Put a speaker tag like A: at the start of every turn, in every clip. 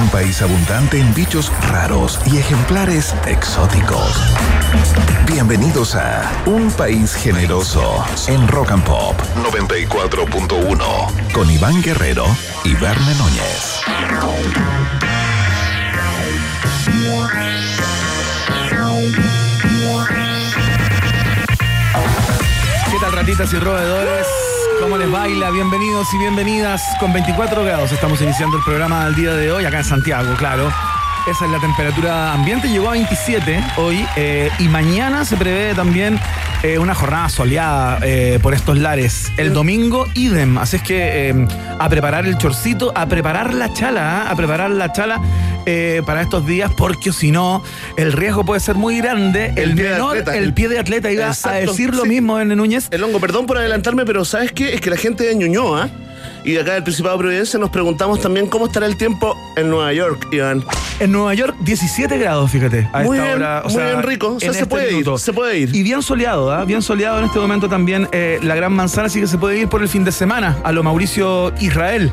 A: Un país abundante en bichos raros y ejemplares exóticos. Bienvenidos a Un País Generoso en Rock and Pop 94.1 con Iván Guerrero y Verne Núñez.
B: ¿Qué tal, ratitas y roedores? ¿Cómo les baila? Bienvenidos y bienvenidas. Con 24 grados estamos iniciando el programa del día de hoy, acá en Santiago, claro. Esa es la temperatura ambiente, llegó a 27 hoy eh, y mañana se prevé también eh, una jornada soleada eh, por estos lares. El domingo, idem. Así es que eh, a preparar el chorcito, a preparar la chala, ¿ah? a preparar la chala para estos días, porque si no, el riesgo puede ser muy grande. El,
C: El pie de
B: menor,
C: atleta,
B: el pie de atleta, iba a decir lo
C: sí.
B: mismo en Núñez.
C: El hongo, perdón por adelantarme, pero ¿sabes qué? Es que la gente de Ñuñoa y acá del Principado de Providencia nos preguntamos también cómo estará el tiempo en Nueva York, Iván.
B: En Nueva York, 17 grados, fíjate. A
C: Muy
B: esta
C: bien,
B: hora, o
C: muy
B: sea,
C: bien, rico. O sea, se
B: este
C: puede ir, se puede ir.
B: Y bien soleado, ¿ah? Bien soleado en este momento también eh, la Gran Manzana, así que se puede ir por el fin de semana a lo Mauricio Israel.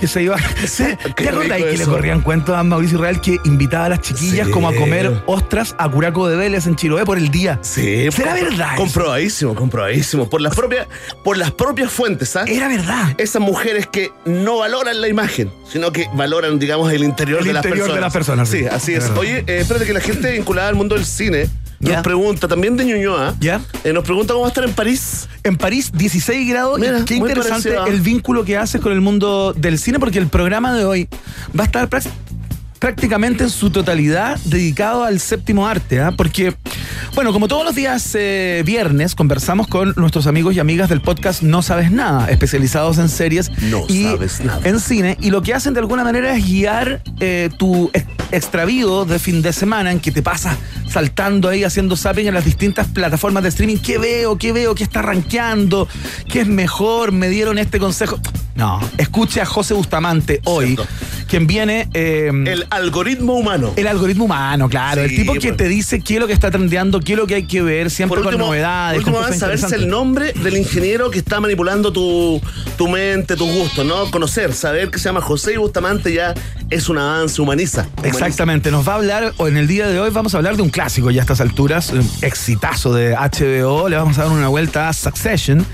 B: Que se iba. ¿Te acordáis que le corrían cuentos a Mauricio Israel que invitaba a las chiquillas
C: Sí.
B: como a comer ostras a Curaco de Vélez en Chiloé por el día?
C: Sí,
B: ¿Será verdad?
C: Comprobadísimo, comprobadísimo. Por las propias, por las propias fuentes, ¿sabes?
B: Era verdad.
C: Esas mujeres que no valoran la imagen, sino que valoran, digamos, el interior,
B: El
C: de, las
B: interior de
C: personas.
B: las personas, sí.
C: Sí, así
B: Es.
C: Oye, eh, espérate que la gente vinculada al mundo del cine Nos pregunta, también de Ñuñoa,
B: Ya.
C: eh, nos pregunta cómo va a estar en París.
B: En París, 16 grados.
C: Mira,
B: qué interesante
C: parecido, ¿ah?
B: el vínculo que haces con el mundo del cine, porque el programa de hoy va a estar prácticamente en su totalidad dedicado al séptimo arte, ¿ah? porque, bueno, como todos los días eh, viernes, conversamos con nuestros amigos y amigas del podcast No Sabes Nada, especializados en series
C: No
B: y
C: sabes nada.
B: en cine, y lo que hacen de alguna manera es guiar eh, tu ex- extravío de fin de semana en que te pasas saltando ahí, haciendo zapping en las distintas plataformas de streaming. ¿Qué veo? ¿Qué veo? ¿Qué está rankeando? ¿Qué es mejor? ¿Me dieron este consejo? No, escuche a José Bustamante hoy,
C: Cierto.
B: quien viene... eh,
C: El algoritmo humano.
B: el algoritmo humano, claro.
C: Sí,
B: el tipo que
C: bueno.
B: te dice qué es lo que está trendeando, qué es lo que hay que ver, siempre con novedades.
C: por último a saberse el nombre del ingeniero que está manipulando tu, tu mente, tus gustos, ¿no? Conocer, saber que se llama José Bustamante ya es un avance, humaniza. humaniza.
B: Exactamente, nos va a hablar, o en el día de hoy vamos a hablar de un clásico ya a estas alturas, un exitazo de HBO, le vamos a dar una vuelta a Succession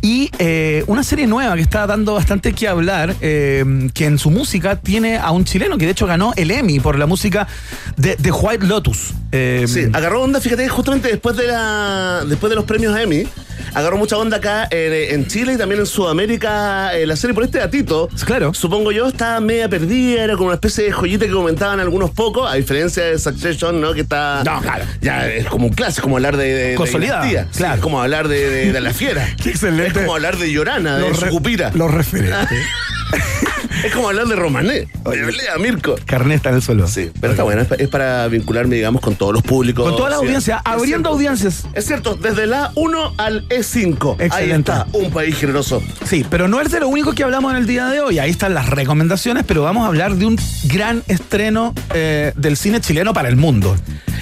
B: y eh, una serie nueva que está dando bastante que hablar, eh, que en su música tiene a un chileno que de hecho ganó el Emmy por la música de, de White Lotus. Eh,
C: Sí, agarró onda, fíjate, justamente después de la después de los premios Emmy, agarró mucha onda acá en Chile y también en Sudamérica eh, la serie por este datito.
B: Claro.
C: Supongo yo, estaba media perdida, era como una especie de joyita que comentaban algunos pocos, a diferencia de Succession, ¿no? Que está.
B: No, claro.
C: Ya es como un clásico, como hablar de. de- de
B: Consolidada.
C: Sí,
B: claro.
C: es como hablar de, de- la fiera.
B: Qué excelente.
C: Es como hablar de Llorana, de
B: los
C: Sucupira.
B: Los referentes.
C: Es como hablar de Romané,
B: Oye.
C: de Lea Mirko.
B: Carné está en el suelo.
C: Sí, pero está bueno, es pa- es para vincularme, digamos, con todos los públicos.
B: Con toda la audiencia, abriendo
C: cierto.
B: audiencias.
C: Es cierto, desde la 1 al E5. Ahí
B: Excelente.
C: está, un país generoso.
B: Sí, pero no es de lo único que hablamos en el día de hoy. Ahí están las recomendaciones, pero vamos a hablar de un gran estreno eh, del cine chileno para el mundo.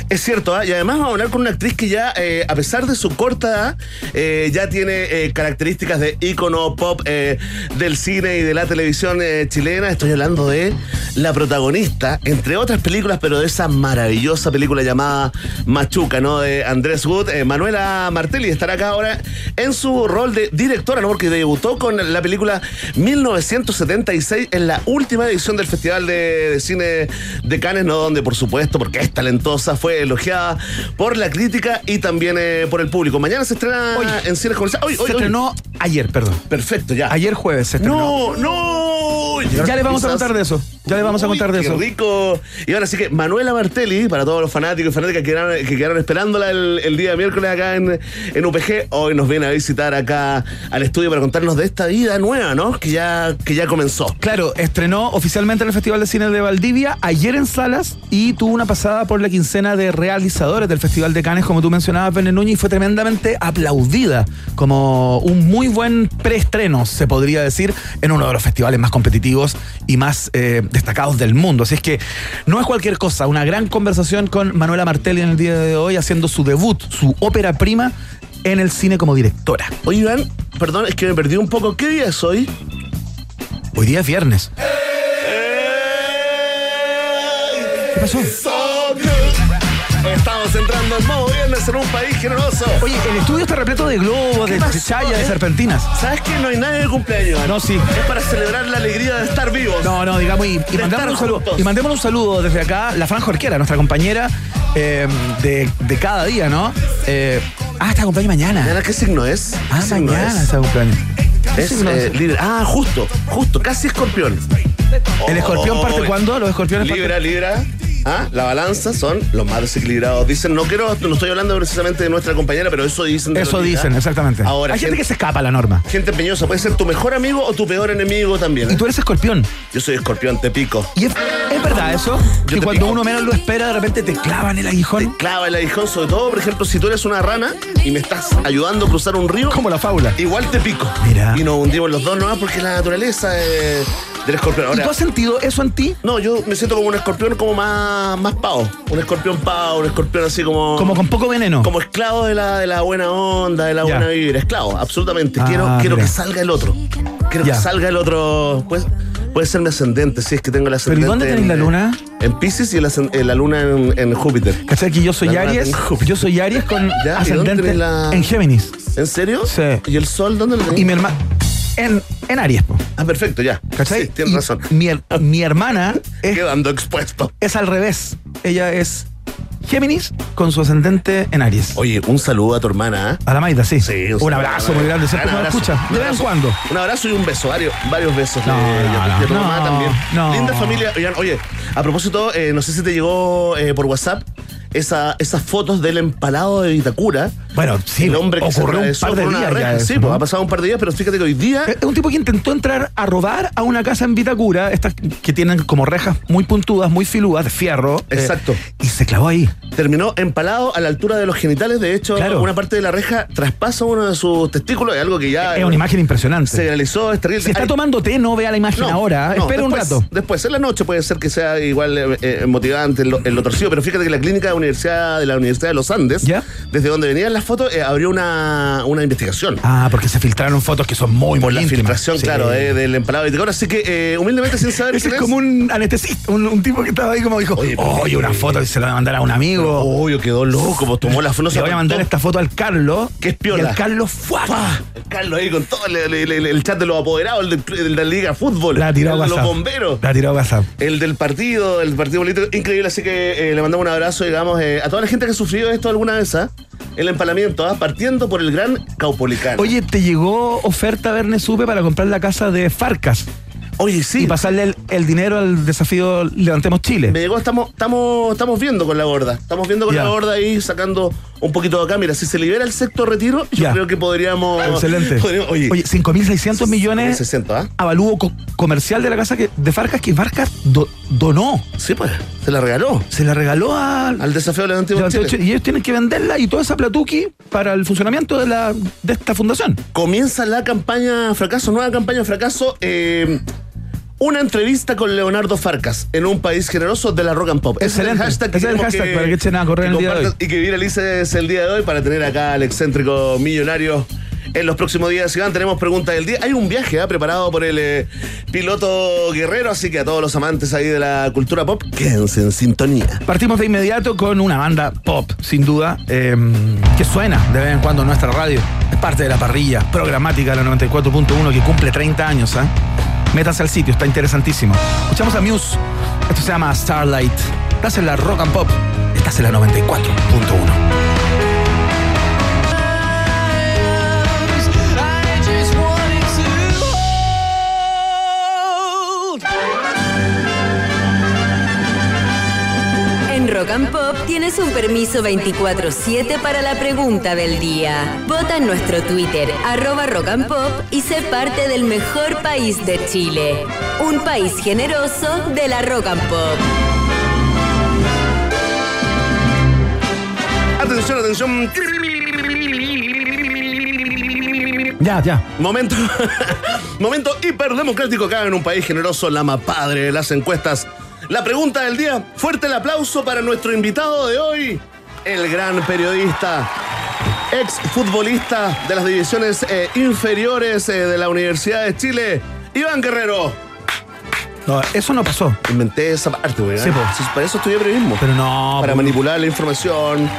C: Es cierto, ¿ah? y además vamos a hablar con una actriz que ya, eh, a pesar de su corta edad, eh, ya tiene eh, características de ícono pop del cine y de la televisión chilena. Estoy hablando de la protagonista, entre otras películas, pero de esa maravillosa película llamada Machuca, ¿no? De Andrés Wood. Manuela Martelli estará acá ahora en su rol de directora, ¿no? Porque debutó con la película 1976 en la última edición del Festival de, de Cine de Cannes, ¿no? Donde, por supuesto, porque es talentosa, fue elogiada por la crítica y también eh, por el público. Mañana se estrena
B: Hoy.
C: en cines comerciales. Hoy,
B: se
C: hoy, hoy.
B: estrenó ayer, perdón.
C: Perfecto, ya.
B: Ayer jueves se estrenó.
C: No, no.
B: Ya les vamos a contar de eso. Ya les vamos a
C: Uy,
B: contar de
C: qué
B: eso.
C: rico. Y ahora sí que Manuela Martelli, para todos los fanáticos y fanáticas que quedaron, que quedaron esperándola el, el día miércoles acá en, en UPG, hoy nos viene a visitar acá al estudio para contarnos de esta vida nueva, ¿no? Que ya, que ya comenzó.
B: Claro, estrenó oficialmente en el Festival de Cine de Valdivia ayer en salas y tuvo una pasada por la quincena de realizadores del Festival de Cannes, como tú mencionabas, Bené Núñez, y fue tremendamente aplaudida como un muy buen preestreno, se podría decir, en uno de los festivales más competitivos y más eh, destacados del mundo. Así es que no es cualquier cosa. Una gran conversación con Manuela Martelli en el día de hoy, haciendo su debut, su ópera prima en el cine como directora.
C: Oye, Iván, perdón, es que me perdí un poco. ¿Qué día es hoy?
B: Hoy día es viernes. ¿Qué pasó?
C: Estamos entrando en modo viernes en un país generoso.
B: Oye, el estudio está repleto de globos, de,
C: pasó,
B: chayas, de
C: eh?
B: serpentinas.
C: ¿Sabes que no hay nadie de cumpleaños?
B: No, sí.
C: Es para celebrar la alegría de estar vivos.
B: No, no, digamos, y, y
C: De
B: un saludo, y mandemos un saludo desde acá, la Franja Orquera, nuestra compañera eh, de, de cada día, ¿no? Eh, ah, está cumpleaños mañana.
C: ¿Mañana qué signo es?
B: Ah,
C: ¿Qué signo
B: mañana
C: es?
B: está cumpleaños. ¿Qué
C: Es eh. Ah, justo, justo, casi escorpión.
B: ¿El escorpión parte
C: Oh,
B: cuándo? ¿Los escorpiones parten-
C: Libra, Libra. Ah, la balanza son los más desequilibrados. Dicen, no quiero, no estoy hablando precisamente de nuestra compañera, pero eso dicen. de
B: Eso dicen, exactamente.
C: Ahora,
B: Hay gente
C: gente,
B: que se escapa a la norma.
C: gente empeñosa puede ser tu mejor amigo o tu peor enemigo también. ¿eh?
B: Y tú eres escorpión.
C: Yo soy escorpión, te pico.
B: ¿Y es, es verdad eso? Que
C: te
B: cuando
C: pico.
B: uno menos lo espera, de repente te clavan el
C: Te
B: aguijón.
C: clava el aguijón, sobre todo, por ejemplo, si tú eres una rana y me estás ayudando a cruzar un río,
B: Como la fábula.
C: igual te pico.
B: Mira.
C: Y nos hundimos los dos nomás porque la naturaleza eh, del escorpión.
B: ¿Y tú has sentido eso en ti?
C: no, yo me siento como un escorpión como más, más pavo. Un escorpión pavo, un escorpión así como.
B: Como con poco veneno.
C: como esclavo de la, de la buena onda, de la
B: Ya.
C: buena vibra. Esclavo, absolutamente.
B: Ah,
C: quiero quiero
B: mira.
C: que salga el otro. Quiero
B: Ya.
C: que salga el otro. Pues, puede ser mi ascendente, si es que tengo el
B: ¿Pero y
C: ascendente.
B: dónde tenéis
C: en-
B: la luna?
C: En Pisces y el eh, la luna en, en Júpiter.
B: ¿Cachai? Que yo soy
C: La
B: Aries. Yo soy Aries con
C: ¿y dónde
B: ascendente
C: la-
B: en Géminis.
C: ¿En serio?
B: Sí.
C: ¿Y el sol dónde lo tenés?
B: Y mi hermana. En, en Aries, po.
C: Ah, perfecto, ya.
B: ¿cachai?
C: Sí, tienes
B: Y
C: razón.
B: Mi, her- mi hermana es,
C: Quedando expuesto.
B: es al revés. Ella es Géminis con su ascendente en Aries.
C: Oye, un saludo a tu hermana, ¿ah?
B: A la Maida, sí.
C: Sí,
B: un
C: saludo
B: abrazo muy grande. Siempre
C: abrazo.
B: escucha.
C: Un
B: De vez en
C: abrazo.
B: cuando.
C: Un abrazo y un beso, varios, varios besos.
B: No,
C: de-
B: no, no,
C: tu
B: no,
C: mamá también.
B: no.
C: Linda familia. Oigan, oye, a propósito, eh, no sé si te llegó eh, por WhatsApp esa, esas fotos del empalado de Vitacura.
B: Bueno, sí,
C: el hombre que se
B: ocurrió un
C: atravesó
B: par de
C: por
B: días ya
C: reja.
B: eso,
C: Sí,
B: ¿no?
C: pues ha pasado un par de días, pero fíjate que hoy día.
B: Es un tipo que intentó entrar a robar a una casa en Vitacura, estas que tienen como rejas muy puntudas, muy filudas, de fierro. eh,
C: Exacto.
B: y se clavó ahí.
C: terminó empalado a la altura de los genitales. De hecho,
B: Claro.
C: una parte de la reja traspasa uno de sus testículos. Es algo que ya
B: es una imagen impresionante.
C: se realizó. Es terrible.
B: Si está tomando té, no vea la imagen
C: No,
B: ahora.
C: no,
B: Espera un rato.
C: Después, en la noche puede ser que sea igual eh, eh, motivante en lo, en lo torcido, pero fíjate que la clínica de, universidad, de la Universidad de los Andes,
B: ¿Ya?
C: desde donde venían las fotos, eh, abrió una, una investigación.
B: Ah, porque se filtraron fotos que son muy,
C: por
B: muy
C: la
B: íntimas.
C: filtración,
B: Sí.
C: claro, eh, del empalado de Vitacura. Así que, eh, humildemente, sin saber
B: Ese es como un anestesista, un, un tipo que estaba ahí como dijo,
C: Oye,
B: una foto y se la voy a mandar a un amigo.
C: Obvio, quedó loco, pues tomó la foto.
B: Le voy a mandar esta foto al Carlos.
C: Que es piola.
B: Y el Carlos ¡fua!
C: ¡Pah! El Carlos ahí con todo el, el- el- el chat de los apoderados, el, de la Liga de Fútbol,
B: La tiró
C: los bomberos.
B: La tiró WhatsApp.
C: El del partido, el partido político, increíble, así que le mandamos un abrazo, digamos, eh, a toda la gente que ha sufrido esto alguna vez, ¿ah? El empalamiento, ¿ah? partiendo por el gran Caupolicán.
B: Oye, te llegó oferta Verne Supe para comprar la casa de Farcas
C: Oye, sí,
B: y pasarle el, el dinero al desafío Levantemos Chile.
C: me llegó, estamos, estamos, estamos viendo con la gorda, estamos viendo con la gorda ahí sacando un poquito de acá. Mira, si se libera el sexto retiro, yo
B: Ya.
C: creo que podríamos...
B: Excelente.
C: podríamos- oye,
B: Oye, 5.600 millones
C: 60, ¿ah?
B: avalúo co- comercial de la casa que, de Farcas que Farcas do- donó.
C: Sí, pues, se la regaló
B: Se la regaló al,
C: al desafío Levantemos
B: Levantemos
C: Chile.
B: Chile. Y ellos tienen que venderla y toda esa platuqui para el funcionamiento de, la, de esta fundación.
C: Comienza la campaña fracaso, nueva campaña fracaso. eh, una entrevista con Leonardo Farcas en un país generoso de la rock and pop. Ese. Es el hashtag, que
B: es el hashtag para que echen a correr el día de
C: compartas Y que viralices el día de hoy para tener acá al excéntrico millonario. En los próximos días, Iván, tenemos preguntas del día. Hay un viaje ¿ah? preparado por el eh, piloto guerrero, así que a todos los amantes ahí de la cultura pop, quédense en sintonía.
B: Partimos de inmediato con una banda pop, sin duda, eh, que suena de vez en cuando en nuestra radio. Es parte de la parrilla programática de la 94.1 que cumple 30 años. ¿eh? Métanse al sitio, está interesantísimo. Escuchamos a Muse. Esto se llama Starlight. Estás en la rock and pop. Estás en la 94.1.
D: I just wanted to hold.
E: En Rock and tienes un permiso 24-7 para la pregunta del día. Vota en nuestro Twitter, arroba Rock and Pop, y sé parte del mejor país de Chile. Un país generoso de la Rock and Pop.
C: Atención, atención.
B: Ya, ya.
C: Momento, Momento hiperdemocrático acá en un país generoso, la más padre de las encuestas. La pregunta del día, fuerte el aplauso para nuestro invitado de hoy, el gran periodista, ex futbolista de las divisiones eh, inferiores eh, de la Universidad de Chile, Iván Guerrero.
B: No, eso no pasó.
C: Inventé esa parte, güey.
B: Sí, po.
C: para eso estudié periodismo.
B: Pero no.
C: para
B: po.
C: manipular la información,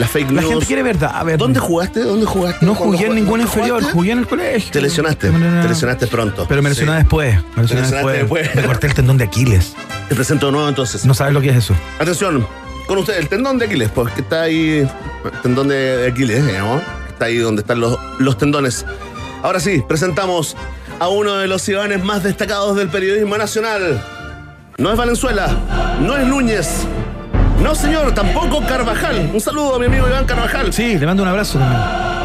C: la fake
B: La
C: news.
B: gente quiere verdad. A ver,
C: ¿Dónde jugaste? ¿Dónde jugaste?
B: No
C: ¿Cuándo
B: jugué en ningún
C: ¿Dónde
B: inferior,
C: jugaste?
B: jugué en el colegio.
C: Te lesionaste. Te lesionaste pronto.
B: Pero me lesioné
C: Sí.
B: después. Me lesioné después.
C: después.
B: Me corté el tendón de Aquiles.
C: Te presento de nuevo entonces.
B: No sabes lo que es eso.
C: Atención, con usted, el tendón de Aquiles, pues que está ahí, el tendón de, Aquiles, digamos, está ahí donde están los, los tendones. Ahora sí, presentamos a uno de los Ivanes más destacados del periodismo nacional. No es Valenzuela, no es Núñez, no señor, tampoco Carvajal. Un saludo a mi amigo Iván Carvajal.
B: Sí, le mando un abrazo también.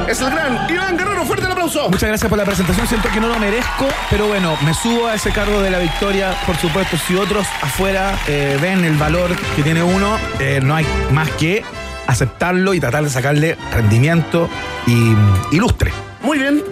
C: Es el gran Iván Guerrero, fuerte el aplauso.
B: Muchas gracias por la presentación. Siento que no lo merezco, pero bueno, me subo a ese cargo de la victoria. Por supuesto, si otros afuera eh, ven el valor que tiene uno, eh, no hay más que aceptarlo y tratar de sacarle rendimiento y ilustre.
C: Muy bien.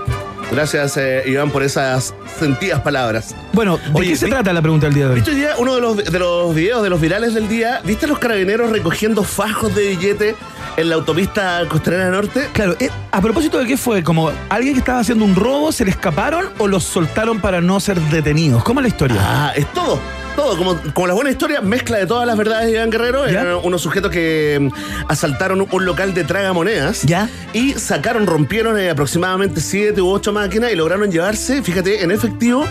C: Gracias, eh, Iván, por esas sentidas palabras.
B: Bueno, ¿de
C: Oye,
B: qué se
C: vi-
B: trata la pregunta del día de hoy?
C: ¿Viste hoy día uno de los, de los videos, de los virales del día? ¿Viste a los carabineros recogiendo fajos de billete en la autopista Costanera Norte?
B: Claro, eh, a propósito de qué fue, como alguien que estaba haciendo un robo, ¿se le escaparon o los soltaron para no ser detenidos? ¿Cómo es la historia?
C: Ah, es todo. Todo, como, como la buena historia, mezcla de todas las verdades de Iván Guerrero.
B: ¿Ya?
C: Eran unos sujetos que mm, asaltaron un local de tragamonedas.
B: ¿Ya?
C: Y sacaron, rompieron eh, aproximadamente siete u ocho máquinas y lograron llevarse, fíjate, en efectivo,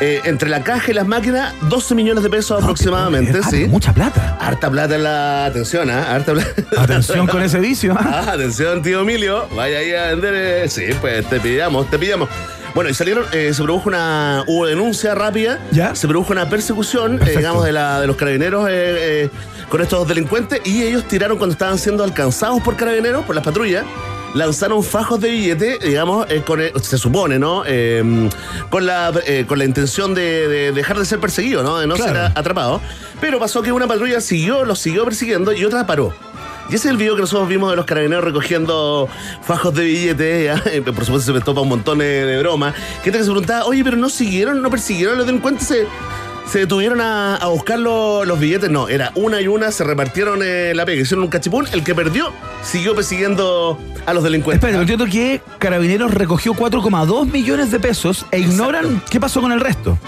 C: eh, entre la caja y las máquinas, 12 millones de pesos aproximadamente. Sí.
B: mucha plata.
C: Harta plata en la atención, ¿ah? Harta plata.
B: Atención con ese vicio. ¿ah?
C: Ah, atención, tío Emilio. Vaya ahí a vender. eh, Sí, pues te pillamos, te pillamos. Bueno, y salieron, eh, se produjo una. Hubo denuncia rápida.
B: ¿Ya?
C: Se produjo una persecución, eh, digamos, de, la, de los carabineros eh, con estos delincuentes. Y ellos tiraron cuando estaban siendo alcanzados por carabineros, por las patrullas. Lanzaron fajos de billete, digamos, eh, con el- se supone, ¿no? Eh, con, la, eh, con la intención de, de dejar de ser perseguido, ¿no? De no
B: Claro.
C: ser atrapado. Pero pasó que una patrulla siguió, los siguió persiguiendo y otra paró. Y ese es el video que nosotros vimos de los carabineros recogiendo fajos de billetes. ¿ya? Eh, Por supuesto, se me topa un montón de, de bromas. Gente que se preguntaba, oye, pero no siguieron, no persiguieron a los delincuentes, se, se detuvieron a, a buscar lo- los billetes. No, era una y una, se repartieron eh, la pega, hicieron un cachipún. El que perdió siguió persiguiendo a los delincuentes.
B: Espera, entiendo que Carabineros recogió 4,2 millones de pesos e ignoran qué pasó con el resto.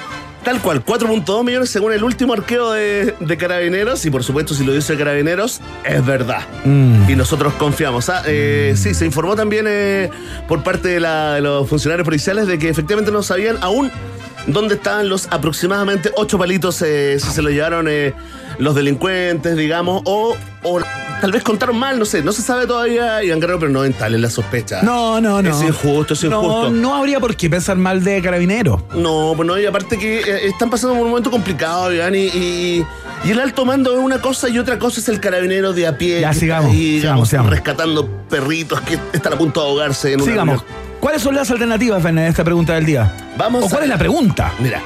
C: Tal cual, 4.2 millones según el último arqueo de, de carabineros. Y por supuesto, si lo dice carabineros, es verdad.
B: Mm.
C: Y nosotros confiamos. Ah, eh, Sí, se informó también eh, por parte de, la- de los funcionarios policiales de que efectivamente no sabían aún dónde estaban los aproximadamente ocho palitos, eh, si se los llevaron eh, los delincuentes, digamos, o, o tal vez contaron mal, no sé, no se sabe todavía, Iván Guerrero, pero no en tal es la sospecha.
B: No, no, no.
C: Es injusto, es injusto.
B: no habría por qué pensar mal de Carabineros.
C: No, pues no, y aparte que eh, están pasando por un momento complicado, Iván, y, y, y el alto mando es una cosa y otra cosa es el carabinero de a pie.
B: Ya, sigamos,
C: ahí,
B: sigamos,
C: digamos,
B: sigamos.
C: rescatando perritos que están a punto de ahogarse en una
B: Sigamos.
C: reunión.
B: ¿Cuáles son las alternativas, de esta pregunta del día?
C: Vamos
B: ¿O cuál es la pregunta?
C: Mira,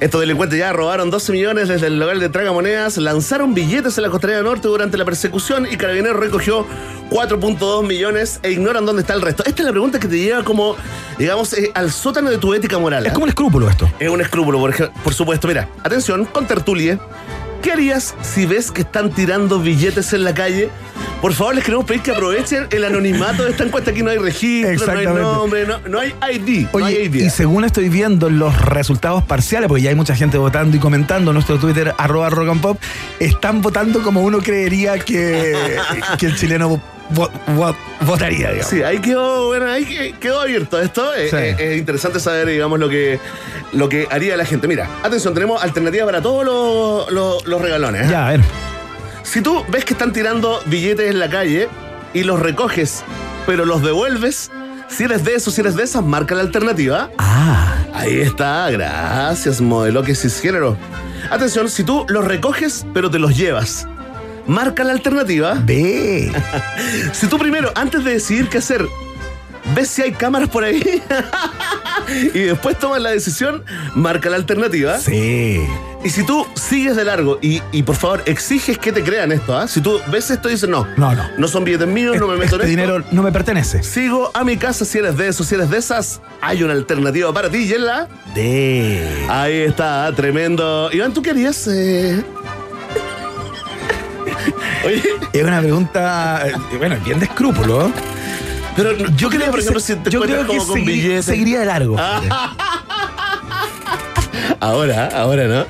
C: estos delincuentes ya robaron 12 millones desde el local de tragamonedas, lanzaron billetes en la costanera norte durante la persecución y Carabineros recogió 4.2 millones e ignoran dónde está el resto. Esta es la pregunta que te lleva como, digamos, eh, al sótano de tu ética moral.
B: Es
C: ¿ah?
B: como el escrúpulo esto.
C: Es un escrúpulo, por, por supuesto. Mira, atención, con tertulia. ¿Qué harías si ves que están tirando billetes en la calle? Por favor, les queremos pedir que aprovechen el anonimato de esta encuesta. Aquí no hay registro, no hay nombre, no, no hay ID. no hay
B: Oye,
C: ID.
B: y según estoy viendo los resultados parciales, porque ya hay mucha gente votando y comentando en nuestro Twitter, arroba rock and pop, están votando como uno creería que, que el chileno vo- vo- votaría, digamos.
C: Sí, ahí quedó, bueno, ahí que- quedó abierto esto. Eh,
B: Sí.
C: eh, es interesante saber, digamos, lo que, lo que haría la gente. Mira, atención, tenemos alternativas para todos los, los- los regalones. ¿eh?
B: Ya, a ver.
C: Si tú ves que están tirando billetes en la calle y los recoges, pero los devuelves, si eres de esos, si eres de esas, marca la alternativa.
B: Ah,
C: Ahí está, gracias, modelo que cisgénero. Atención, si tú los recoges, pero te los llevas, marca la alternativa.
B: ve.
C: Si tú primero, antes de decidir qué hacer, ves si hay cámaras por ahí y después tomas la decisión, marca la alternativa.
B: Sí.
C: Y si tú sigues de largo y, y por favor exiges que te crean esto, ¿ah? Si tú ves esto y dices, no,
B: No, no.
C: no son billetes míos, no me meto
B: este
C: en esto.
B: dinero no me pertenece.
C: Sigo a mi casa si eres de esos, si eres de esas. Hay una alternativa para ti y es la
B: De.
C: Ahí está, tremendo. Iván, ¿tú querías? Eh... Oye,
B: Es una pregunta, eh, bueno, bien de escrúpulo.
C: Pero no-
B: Yo creo
C: por
B: que,
C: ejemplo,
B: se-
C: si te
B: yo creo que
C: como con
B: segui-
C: billetes.
B: seguiría de largo.
C: Ahora, ahora, ¿no?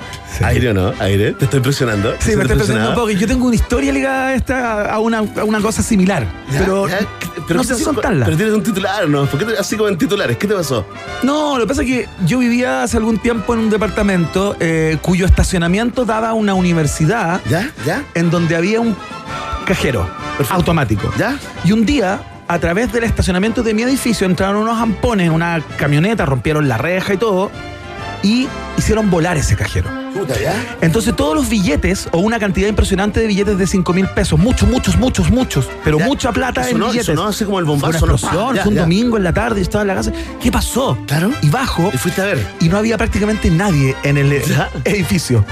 C: Aire o no, aire. Te estoy impresionando.
B: Sí, me estoy pensando un poco. Yo tengo una historia ligada a, esta, a, una, a una cosa similar. pero no
C: ¿qué
B: sé si contarla.
C: Pero tienes un titular, ¿no? ¿Por qué te- así como en titulares? ¿Qué te pasó?
B: No, lo que pasa es que yo vivía hace algún tiempo en un departamento eh, cuyo estacionamiento daba a una universidad
C: ¿Ya? ¿Ya?
B: en donde había un cajero
C: Perfecto.
B: automático.
C: ¿Ya?
B: Y un día, a través del estacionamiento de mi edificio, entraron unos ampones en una camioneta, rompieron la reja y todo, y hicieron volar ese cajero. Entonces todos los billetes, o una cantidad impresionante de billetes de 5 mil pesos, muchos, muchos, muchos, muchos, pero
C: Ya.
B: mucha plata en
C: sonó- y
B: billetes.
C: sonó así como el
B: Fue una
C: bombazo, ya,
B: fue un
C: ya.
B: domingo en la tarde, yo estaba en la casa. ¿Qué pasó?
C: Claro.
B: Y bajo,
C: Y fuiste a ver.
B: y no había prácticamente nadie en el edificio.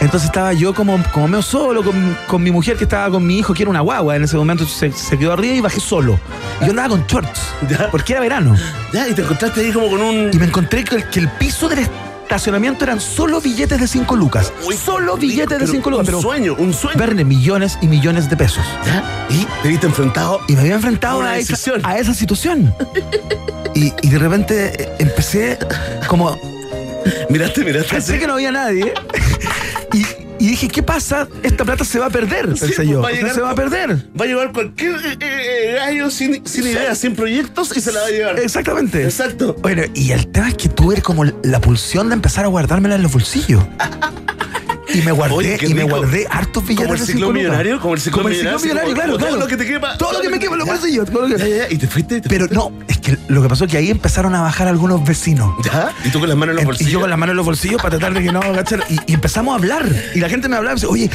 B: Entonces estaba yo como, como medio solo con, con mi mujer que estaba con mi hijo, que era una guagua en ese momento, se, se quedó arriba y bajé solo. Y yo andaba con shorts,
C: Ya.
B: porque era verano.
C: Ya, y te encontraste ahí como con un.
B: Y me encontré que el, que el piso del estacionamiento eran solo billetes de 5 lucas.
C: Uy,
B: solo
C: rico,
B: billetes de
C: pero
B: 5 lucas.
C: Un
B: Pero
C: sueño, un sueño.
B: verne millones y millones de pesos.
C: ¿Ya? Y te viste enfrentado.
B: Y me había enfrentado
C: Una
B: a esa, a esa situación. Y, y de repente eh, empecé como
C: Miraste, miraste.
B: Pensé que no había nadie. Y, dije, ¿qué pasa? Esta plata se va a perder,
C: Sí,
B: pensé
C: pues,
B: yo.
C: va a
B: O sea,
C: llegar
B: se va a perder.
C: Va a llevar cualquier eh, eh, gallo sin, sin ideas, sin proyectos y se la va a llevar.
B: Exactamente.
C: Exacto.
B: Bueno, y el tema es que tuve como la pulsión de empezar a guardármela en los bolsillos. Y me guardé,
C: Oye,
B: y me guardé hartos billetes
C: Como el
B: lucas.
C: millonario, como el
B: Como el
C: millonario,
B: millonario, claro,
C: todo lo que te quepa,
B: Todo lo que me quepa en los bolsillos.
C: Y te fuiste.
B: Pero no, es que lo que pasó es que ahí empezaron a bajar algunos vecinos.
C: ¿Ya? Y tú con las manos en los bolsillos.
B: Y yo con las manos en los bolsillos para tratar de que no, ¿cachai? Y, y empezamos a hablar. Y la gente me hablaba y me decía, oye,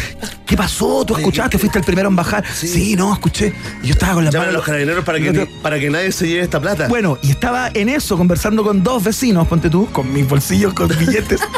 B: ¿qué pasó? ¿Tú escuchaste? ¿Fuiste el primero en bajar? Sí, no, escuché. Y yo estaba con las
C: Llaman a
B: manos.
C: los carabineros para que, para que nadie se lleve esta plata.
B: Bueno, y estaba en eso conversando con dos vecinos, ponte tú, con mis bolsillos, con billetes.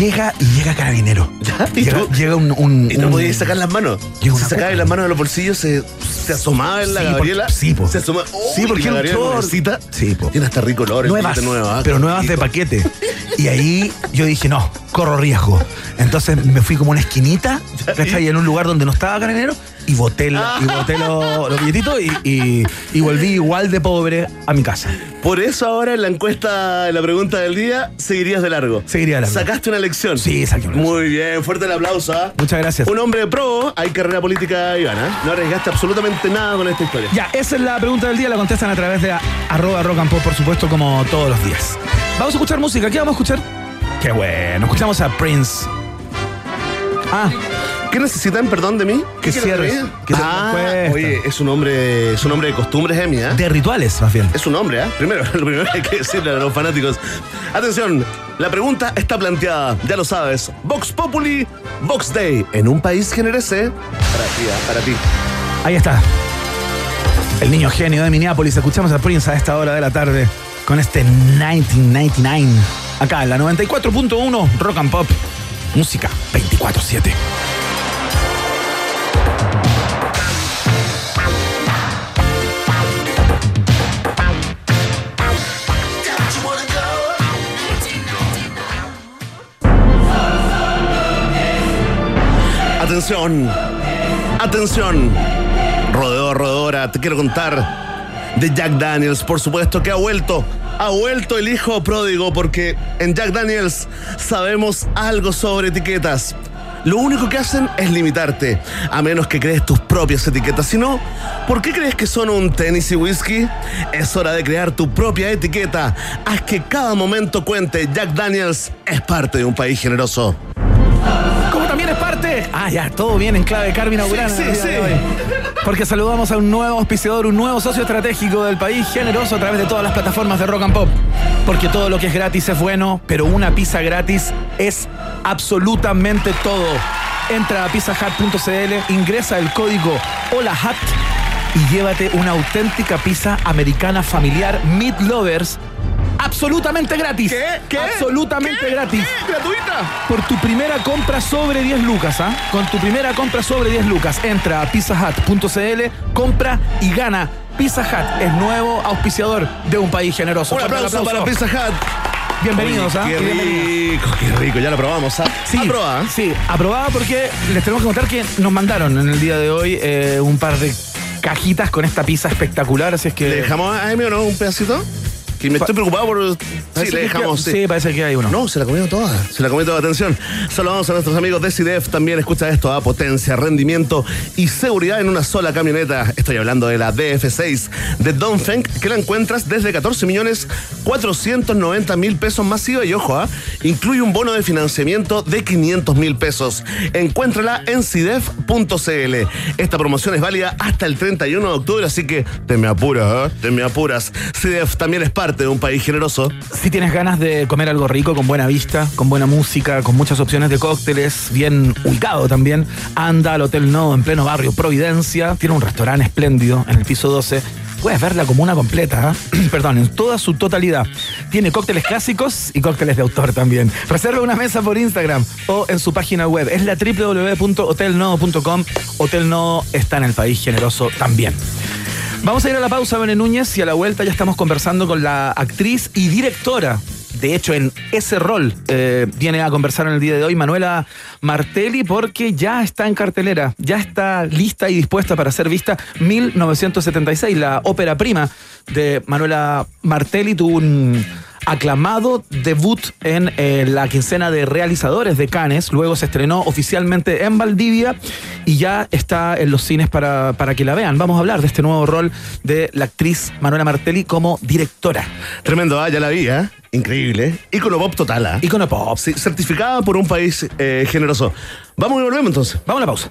B: llega, y llega carabinero.
C: ¿Ya? ¿Y
B: Llega,
C: tú?
B: llega un. un-
C: Y no
B: un-
C: podías sacar las manos.
B: Llega
C: sacabas
B: copa.
C: las manos de los bolsillos, se, se asomaba en la
B: Sí,
C: Gabriela.
B: porque- sí, po.
C: Se asomaba.
B: Sí, porque
C: la
B: un. Sí, po.
C: Tiene hasta rico olor.
B: nuevas,
C: nuevo, ¿ah?
B: pero nuevas de paquete. Y ahí yo dije, no, corro riesgo. Entonces me fui como una esquinita, ¿cachai? En un lugar donde no estaba carabinero y boté, la- y boté lo- los billetitos y, y- y volví igual de pobre a mi casa.
C: Por eso ahora en la encuesta, en la pregunta del día, seguirías de largo.
B: Seguiría de largo.
C: Sacaste una lección.
B: Sí, saqué una lección.
C: Muy bien, fuerte el aplauso. ¿ah?
B: Muchas gracias.
C: Un hombre pro, hay carrera política, Ivana. No arriesgaste absolutamente nada con esta historia.
B: Ya, esa es la pregunta del día, la contestan a través de arroba rock and pop, por supuesto, como todos los días. Vamos a escuchar música, ¿qué vamos a escuchar? Qué bueno, escuchamos a Prince. Ah,
C: ¿Qué necesitan, perdón, de mí?
B: Que
C: ¿Qué quieren
B: cierres, que
C: ah, oye, es un hombre, es un hombre de costumbres, Emi, ¿ah?
B: de rituales, más bien.
C: Es un hombre, ¿ah? Primero, lo primero que hay que decirle a los fanáticos. Atención, la pregunta está planteada, ya lo sabes. Vox Populi, Vox Day, en un país que merece. Para ti, ¿ah? para ti.
B: Ahí está. El niño genio de Minneapolis. Escuchamos a Prince a esta hora de la tarde con este 1999. Acá en la 94.1 Rock and Pop. Música 24-7.
C: Atención, atención. Rodeador, rodeadora, te quiero contar de Jack Daniels, por supuesto, que ha vuelto. Ha vuelto el hijo pródigo porque en Jack Daniels sabemos algo sobre etiquetas. Lo único que hacen es limitarte, a menos que crees tus propias etiquetas. Si no, ¿por qué crees que son un tenis y whisky? Es hora de crear tu propia etiqueta. Haz que cada momento cuente. Jack Daniels es parte de un país generoso.
B: Ah, ya, todo bien en clave Carmina Burana.
C: Sí, sí.
B: Porque saludamos a un nuevo auspiciador, un nuevo socio estratégico del país, generoso a través de todas las plataformas de Rock and Pop. Porque todo lo que es gratis es bueno, pero una pizza gratis es absolutamente todo. Entra a pizzahut.cl, ingresa el código HOLAHAT y llévate una auténtica pizza americana familiar Meat Lovers absolutamente gratis.
C: ¿Qué? ¿Qué?
B: Absolutamente
C: ¿Qué?
B: gratis.
C: ¿Qué? ¿Gratuita?
B: por tu primera compra sobre 10 lucas, ¿ah? Con tu primera compra sobre 10 lucas, entra a pizzahut.cl, compra y gana. Pizza Hut es nuevo auspiciador de un país generoso.
C: Un aplauso para Pizza Hut.
B: Bienvenidos, ¿ah?
C: Qué
B: Bienvenidos.
C: rico, qué rico. Ya lo probamos, ¿ah?
B: Sí,
C: Aprobada.
B: sí, aprobada porque les tenemos que contar que nos mandaron en el día de hoy eh, un par de cajitas con esta pizza espectacular, así es que...
C: ¿Le dejamos a Emi o no un pedacito? Que me estoy preocupado por. Sí,
B: Parece
C: le
B: que
C: dejamos. sí.
B: sí, parece que hay uno.
C: No, se la comió toda. Se la comió toda. Atención. Saludamos a nuestros amigos de CIDEF. También escucha esto a potencia, rendimiento y seguridad en una sola camioneta. Estoy hablando de la DF6 de Dongfeng, que la encuentras desde 14 millones 490 mil pesos masiva. Y ojo, ¿ah? incluye un bono de financiamiento de 500 mil pesos. Encuéntrala en CIDEF.cl. Esta promoción es válida hasta el 31 de octubre, así que te me apuras, ¿eh? Te me apuras. CIDEF también es parte de un país generoso.
B: Si tienes ganas de comer algo rico, con buena vista, con buena música, con muchas opciones de cócteles, bien ubicado también, anda al Hotel No en pleno barrio Providencia. Tiene un restaurante espléndido en el piso 12. Puedes ver la comuna completa, ¿eh? perdón, en toda su totalidad. Tiene cócteles clásicos y cócteles de autor también. Reserva una mesa por Instagram o en su página web. Es la www.hotelnodo.com. Hotel Nodo está en el país generoso también. Vamos a ir a la pausa, Bene Núñez, y a la vuelta ya estamos conversando con la actriz y directora. De hecho, en ese rol eh, viene a conversar en el día de hoy Manuela Martelli porque ya está en cartelera, ya está lista y dispuesta para ser vista 1976, la ópera prima de Manuela Martelli. Tuvo un aclamado debut en eh, la quincena de realizadores de Cannes, luego se estrenó oficialmente en Valdivia y ya está en los cines para, para que la vean. Vamos a hablar de este nuevo rol de la actriz Manuela Martelli como directora.
C: Tremendo, ¿ah? ya la vi, ¿eh? Increíble. Icono pop total, ¿ah?
B: Icono pop.
C: Sí, certificada por un país eh, generoso. Vamos y volvemos entonces.
B: Vamos a la pausa.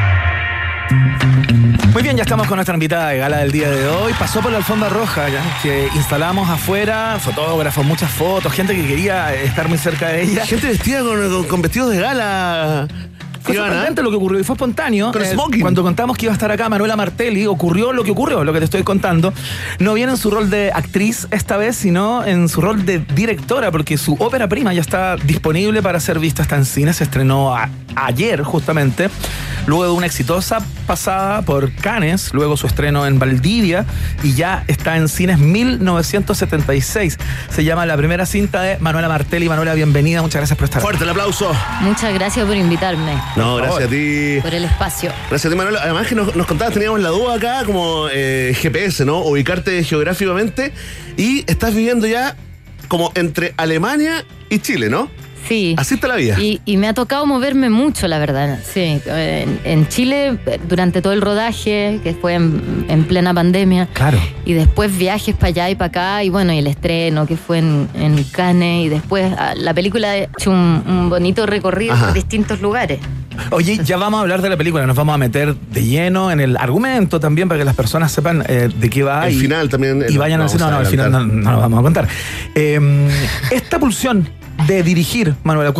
B: Muy bien, ya estamos con nuestra invitada de gala del día de hoy. Pasó por la alfombra roja, ya, que instalamos afuera, fotógrafos, muchas fotos, gente que quería estar muy cerca de ella.
C: Gente vestida con, con- con vestidos de gala.
B: Fue
C: Ivana.
B: sorprendente lo que ocurrió y fue espontáneo.
C: Con
B: Eh,
C: smoking.
B: cuando contamos que iba a estar acá Manuela Martelli, ocurrió lo que ocurrió, lo que te estoy contando. No viene en su rol de actriz esta vez, sino en su rol de directora, porque su ópera prima ya está disponible para ser vista, está en cine, se estrenó a- ayer justamente, luego de una exitosa pasada por Cannes, luego su estreno en Valdivia y ya está en cines 1976. Se llama la primera cinta de Manuela Martelli. Manuela, bienvenida, muchas gracias por estar.
C: Fuerte el aplauso.
F: Muchas gracias por invitarme,
C: No, gracias a ti.
F: por el espacio.
C: Gracias a ti, Manuel. Además que nos, nos contabas, teníamos la duda acá como eh, GPS, ¿no? Ubicarte geográficamente. Y estás viviendo ya como entre Alemania y Chile, ¿no?
F: Sí.
C: Así está la vida.
F: Y, y me ha tocado moverme mucho, la verdad. Sí, en, en Chile durante todo el rodaje, que fue en, en plena pandemia.
B: Claro.
F: Y después viajes para allá y para acá, y bueno, y el estreno que fue en, en Cannes, y después ah, la película ha hecho un, un bonito recorrido
C: Ajá.
F: por distintos lugares.
B: Oye, ya vamos a hablar de la película, nos vamos a meter de lleno en el argumento también para que las personas sepan eh, de qué va.
C: El
B: y,
C: final también, eh,
B: Y
C: no,
B: vayan
C: no
B: al cine. No, no,
C: vamos a
B: al final no, no lo vamos a contar. Eh, esta pulsión de dirigir, Manuela,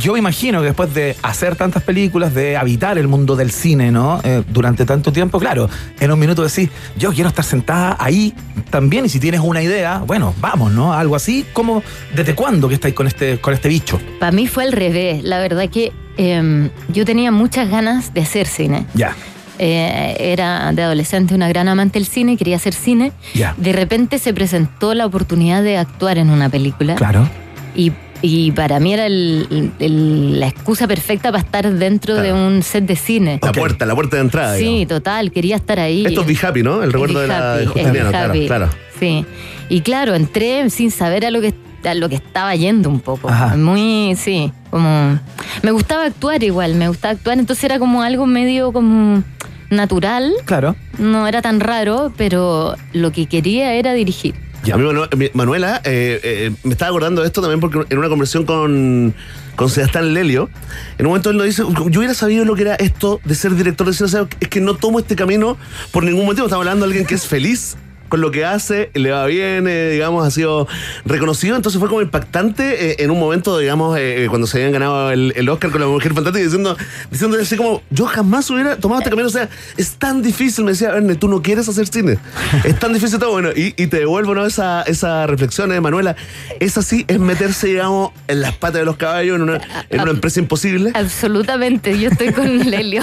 B: yo me imagino que después de hacer tantas películas, de habitar el mundo del cine, ¿no? Eh, durante tanto tiempo, claro, en un minuto decís, yo quiero estar sentada ahí también, y si tienes una idea, bueno, vamos, ¿no? Algo así, como, ¿desde cuándo que estáis con este, con este bicho?
F: Para mí fue al revés. La verdad que eh, yo tenía muchas ganas de hacer cine.
B: Ya.
F: Eh, era de adolescente una gran amante del cine, quería hacer cine.
B: Ya.
F: De repente se presentó la oportunidad de actuar en una película.
B: Claro.
F: Y, y para mí era el- el- la excusa perfecta para estar dentro de un set de cine.
C: La puerta, la puerta de entrada.
F: Sí,
C: digamos.
F: total, quería estar ahí.
C: Esto es Be Happy, ¿no? El recuerdo de la de Justiniano, claro, claro.
F: Sí. Y claro, entré sin saber a lo que a lo que estaba yendo un poco.
B: Ajá.
F: Muy, sí, como me gustaba actuar igual, me gustaba actuar, entonces era como algo medio como natural,
B: Claro.
F: no era tan raro, pero lo que quería era dirigir.
C: A mí, Manu- mi- Manuela, eh, eh, me estaba acordando de esto también porque en una conversación con, con Sebastián Lelio, en un momento él nos dice, yo hubiera sabido lo que era esto de ser director de cine, o sea, es que no tomo este camino por ningún motivo, estamos hablando de alguien que es feliz con lo que hace, le va bien, eh, digamos, ha sido reconocido, entonces fue como impactante eh, en un momento, digamos, eh, cuando se habían ganado el, el Oscar con la mujer fantástica, diciendo, diciéndole así como, yo jamás hubiera tomado este camino, o sea, es tan difícil, me decía, Erne, tú no quieres hacer cine, es tan difícil todo, bueno, y, y te devuelvo, ¿no? Esa, esa reflexión, eh, Manuela, es así, es meterse, digamos, en las patas de los caballos en una, en una empresa imposible.
F: Absolutamente, yo estoy con Lelio.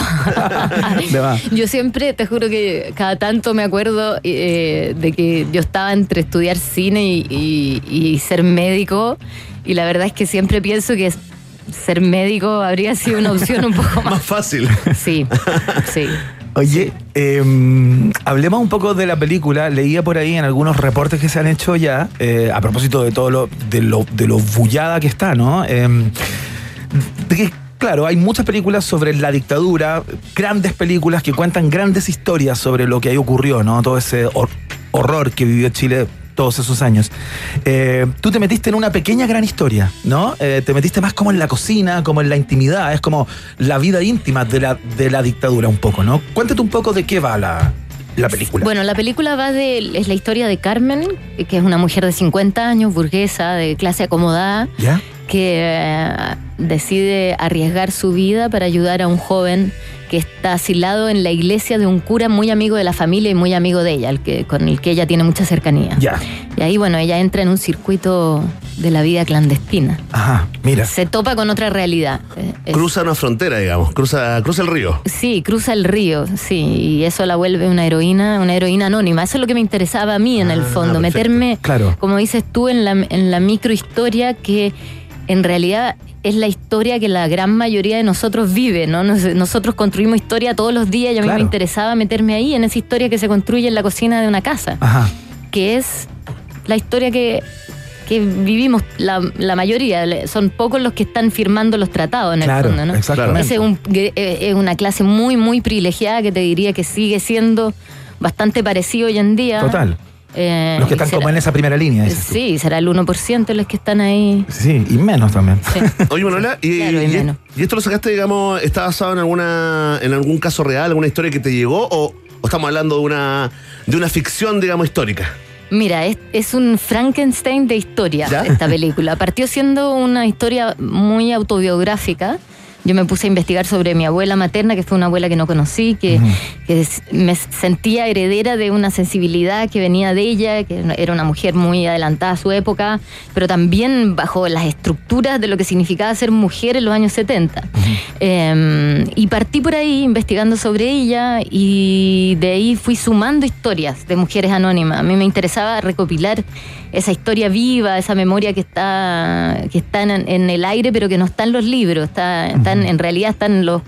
F: Yo siempre, te juro que cada tanto me acuerdo eh, de que yo estaba entre estudiar cine y, y- y ser médico, y la verdad es que siempre pienso que ser médico habría sido una opción un poco
C: Más
F: más.
C: fácil.
F: Sí, sí.
B: Oye, eh, hablemos un poco de la película. Leía por ahí en algunos reportes que se han hecho ya, eh, a propósito de todo lo, de lo, de lo bullada que está, ¿no? Eh, de que, claro, hay muchas películas sobre la dictadura, grandes películas que cuentan grandes historias sobre lo que ahí ocurrió, ¿no? Todo ese horror que vivió Chile todos esos años. Eh, tú te metiste en una pequeña gran historia, ¿no? Eh, te metiste más como en la cocina, como en la intimidad, es como la vida íntima de la, de la dictadura un poco, ¿no? Cuéntate un poco de qué va la, la película.
F: Bueno, la película va de. es la historia de Carmen, que es una mujer de 50 años, burguesa, de clase acomodada,
B: ¿Ya?
F: Que eh, decide arriesgar su vida para ayudar a un joven que está asilado en la iglesia de un cura muy amigo de la familia y muy amigo de ella, el que, con el que ella tiene mucha cercanía.
B: Ya.
F: Y ahí, bueno, ella entra en un circuito de la vida clandestina.
B: Ajá, mira.
F: Se topa con otra realidad. Eh, es-
C: Cruza una frontera, digamos, cruza, cruza el río.
F: Sí, cruza el río, sí, y eso la vuelve una heroína, una heroína anónima. Eso es lo que me interesaba a mí en el
C: Ah,
F: fondo,
C: perfecto.
F: meterme,
B: Claro.
F: como dices tú, en la, en la microhistoria que en realidad es la historia que la gran mayoría de nosotros vive, ¿no? Nos- nosotros construimos historia todos los días y a mí
B: Claro.
F: me interesaba meterme ahí, en esa historia que se construye en la cocina de una casa,
B: Ajá.
F: que es la historia que, que vivimos la, la mayoría. Son pocos los que están firmando los tratados en
B: Claro,
F: el fondo, ¿no?
B: exactamente.
F: Es, un- eh, es una clase muy, muy privilegiada que te diría que sigue siendo bastante parecido hoy en día.
B: Total.
F: Eh,
B: Los que están
F: será-
B: como en esa primera línea. tú.
F: Sí, será el 1% los que están ahí.
B: Sí, y menos también.
F: Sí.
C: Oye, Manuela, y,
F: Claro, y
C: y-
F: menos.
C: y esto lo sacaste, digamos, está basado en alguna en algún caso real, alguna historia que te llegó, o, o estamos hablando de una de una ficción, digamos, histórica.
F: Mira, es, es un Frankenstein de historia
C: ¿Ya?
F: esta película. Partió siendo una historia muy autobiográfica. Yo me puse a investigar sobre mi abuela materna, que fue una abuela que no conocí, que, me sentía heredera de una sensibilidad que venía de ella, que era una mujer muy adelantada a su época, pero también bajo las estructuras de lo que significaba ser mujer en los años 70. Eh, y partí por ahí investigando sobre ella y de ahí fui sumando historias de mujeres anónimas. A mí me interesaba recopilar esa historia viva, esa memoria que está, que está en, en el aire, pero que no está en los libros, está, están- en realidad está en los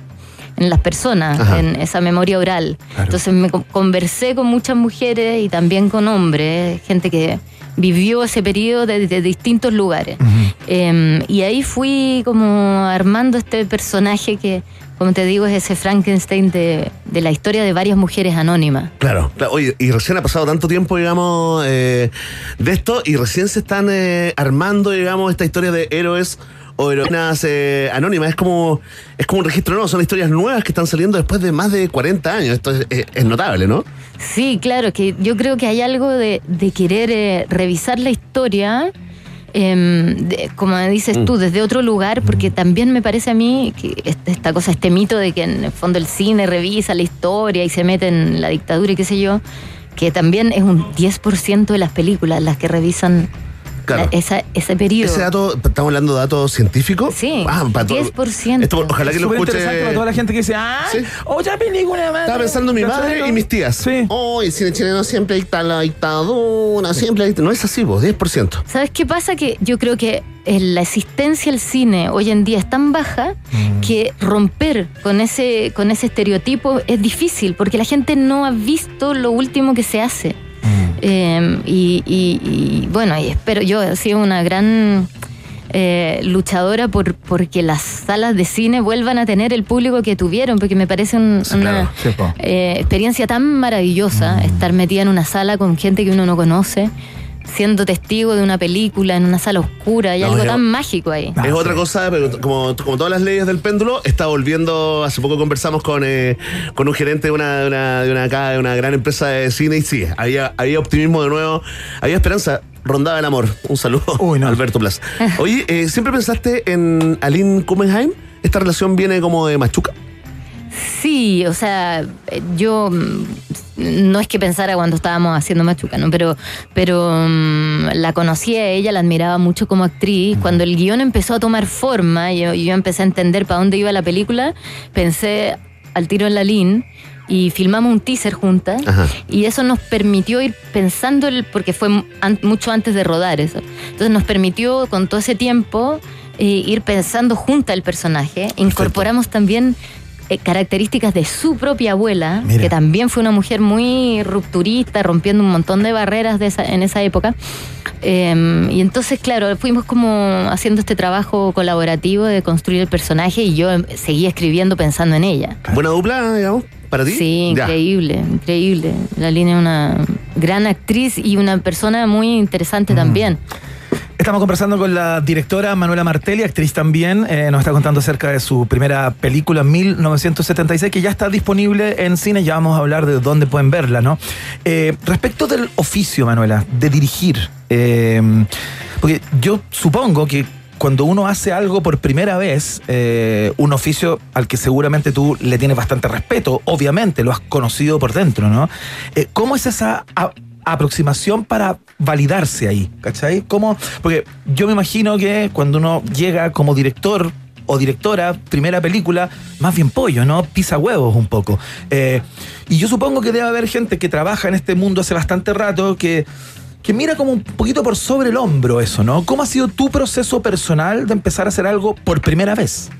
F: en las personas,
C: Ajá.
F: en esa memoria oral. Entonces me co- conversé con muchas mujeres y también con hombres, gente que vivió ese periodo de, de distintos lugares. Eh, y ahí fui como armando este personaje que, como te digo, es ese Frankenstein de, de la historia de varias mujeres anónimas.
C: Claro, claro. Oye, y recién ha pasado tanto tiempo, digamos, eh, de esto, y recién se están eh, armando, digamos, esta historia de héroes o heroínas eh, anónimas. Es como, es como un registro nuevo, son historias nuevas que están saliendo después de más de 40 años. Esto es, es- es notable, ¿no?
F: Sí, claro, que yo creo que hay algo de, de querer eh, revisar la historia, em, de- como dices tú, desde otro lugar, porque también me parece a mí que este- esta cosa, este mito de que en el fondo el cine revisa la historia y se mete en la dictadura y qué sé yo, que también es un 10% de las películas las que revisan
C: Claro.
F: la- esa- ese periodo.
C: Ese dato, estamos hablando de datos científicos.
F: Sí,
C: Ah, para todo-
F: 10%.
C: Esto, ojalá que lo
B: Súper
C: escuche.
B: interesante para toda la gente que dice, ah,
C: Sí.
B: otra película más.
C: Estaba pensando en mi madre y mis tías.
B: Sí.
C: Oh, el cine chileno siempre dicta la dictadura, siempre No es así, vos, 10%.
F: ¿Sabes qué pasa? Que yo creo que eh, la existencia del cine hoy en día es tan baja que romper con ese, con ese estereotipo es difícil porque la gente no ha visto lo último que se hace. Eh, y, y- y, bueno, y espero, yo he sido una gran eh, luchadora por porque las salas de cine vuelvan a tener el público que tuvieron, porque me parece un-
C: Sí,
F: una
C: claro.
F: Eh, experiencia tan maravillosa estar metida en una sala con gente que uno no conoce. Siendo testigo de una película en una sala oscura. Hay
C: No,
F: algo
C: yo-
F: tan mágico ahí.
B: Ah,
C: es
B: sí.
C: otra cosa, pero como, como todas las leyes del péndulo, está volviendo. Hace poco conversamos con, eh, con un gerente de una, de una, de una, acá, de una gran empresa de cine y sí, había, había optimismo de nuevo, había esperanza. Rondaba el amor. Un saludo,
B: Uy, no.
C: Alberto Blas. Oye, eh, ¿siempre pensaste en Aline Kummenheim? ¿Esta relación viene como de Machuca?
F: Sí, o sea, eh, yo no es que pensara cuando estábamos haciendo Machuca, ¿no? Pero, pero mm, la conocí a ella, la admiraba mucho como actriz. Cuando el guion empezó a tomar forma y yo, yo empecé a entender para dónde iba la película, pensé al tiro en la Lin y filmamos un teaser juntas
C: Ajá.
F: y eso nos permitió ir pensando, el, porque fue an- mucho antes de rodar eso. Entonces nos permitió con todo ese tiempo eh, ir pensando junta el personaje. Incorporamos también eh, características de su propia abuela,
B: Mira.
F: que también fue una mujer muy rupturista, rompiendo un montón de barreras de esa- en esa época. Eh, y entonces, claro, fuimos como haciendo este trabajo colaborativo de construir el personaje y yo em, seguía escribiendo pensando en ella.
C: ¿Buena dupla, digamos, para ti?
F: Sí,
C: Ya.
F: increíble, increíble. La línea es una gran actriz y una persona muy interesante
C: Mm.
F: también.
B: Estamos conversando con la directora Manuela Martelli, actriz también. eh, nos está contando acerca de su primera película, 1976, que ya está disponible en cine. Ya vamos a hablar de dónde pueden verla, ¿no? Eh, respecto del oficio, Manuela, de dirigir. eh, porque yo supongo que cuando uno hace algo por primera vez, un oficio al que seguramente tú le tienes bastante respeto, obviamente, lo has conocido por dentro, ¿no? ¿Cómo es esa aproximación para validarse ahí? ¿Cachai? ¿Cómo? Porque yo me imagino que cuando uno llega como director o directora, primera película, más bien pollo, ¿no? Pisa huevos un poco. Eh, y yo supongo que debe haber gente que trabaja en este mundo hace bastante rato que que mira como un poquito por sobre el hombro eso, ¿no? ¿Cómo ha sido tu proceso personal de empezar a hacer algo por primera vez?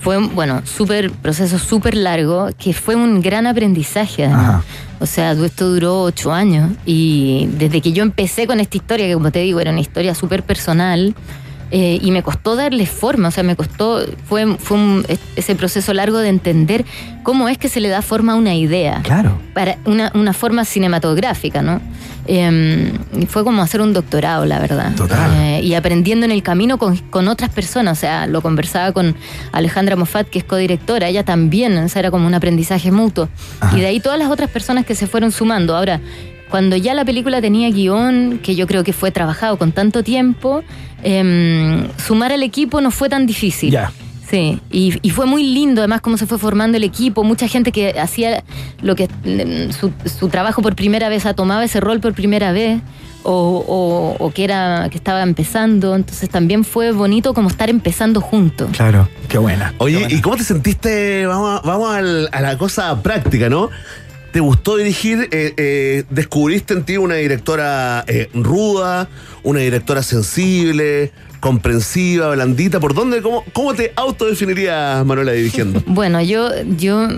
F: Fue, un, bueno, súper, proceso súper largo, que fue un gran aprendizaje. además.
B: Ajá.
F: O sea, esto duró ocho años y desde que yo empecé con esta historia, que como te digo, era una historia súper personal, eh, y me costó darle forma, o sea, me costó, fue, fue un- ese proceso largo de entender cómo es que se le da forma a una idea.
B: Claro.
F: para una, una forma cinematográfica, ¿no? Eh, y fue como hacer un doctorado, la verdad.
B: Total.
F: Eh, y aprendiendo en el camino con, con otras personas. O sea, lo conversaba con Alejandra Moffat, que es codirectora. Ella también, o sea, era como un aprendizaje mutuo.
B: Ajá.
F: Y de ahí todas las otras personas que se fueron sumando. Ahora, cuando ya la película tenía guion, que yo creo que fue trabajado con tanto tiempo, eh, sumar al equipo no fue tan difícil.
B: Ya.
F: Sí, y, y fue muy lindo además cómo se fue formando el equipo, mucha gente que hacía lo que mm, su, su trabajo por primera vez, o sea, tomaba ese rol por primera vez, o, o- o que era que estaba empezando, entonces también fue bonito como estar empezando juntos.
B: Claro. Qué buena.
C: Oye,
B: Qué buena.
C: ¿y cómo te sentiste? Vamos, a- vamos al- a la cosa práctica, ¿no? ¿Te gustó dirigir? Eh, eh, ¿Descubriste en ti una directora eh, ruda, una directora sensible, comprensiva, blandita? ¿Por dónde? ¿Cómo, cómo te autodefinirías, Manuela, dirigiendo?
F: Bueno, yo, yo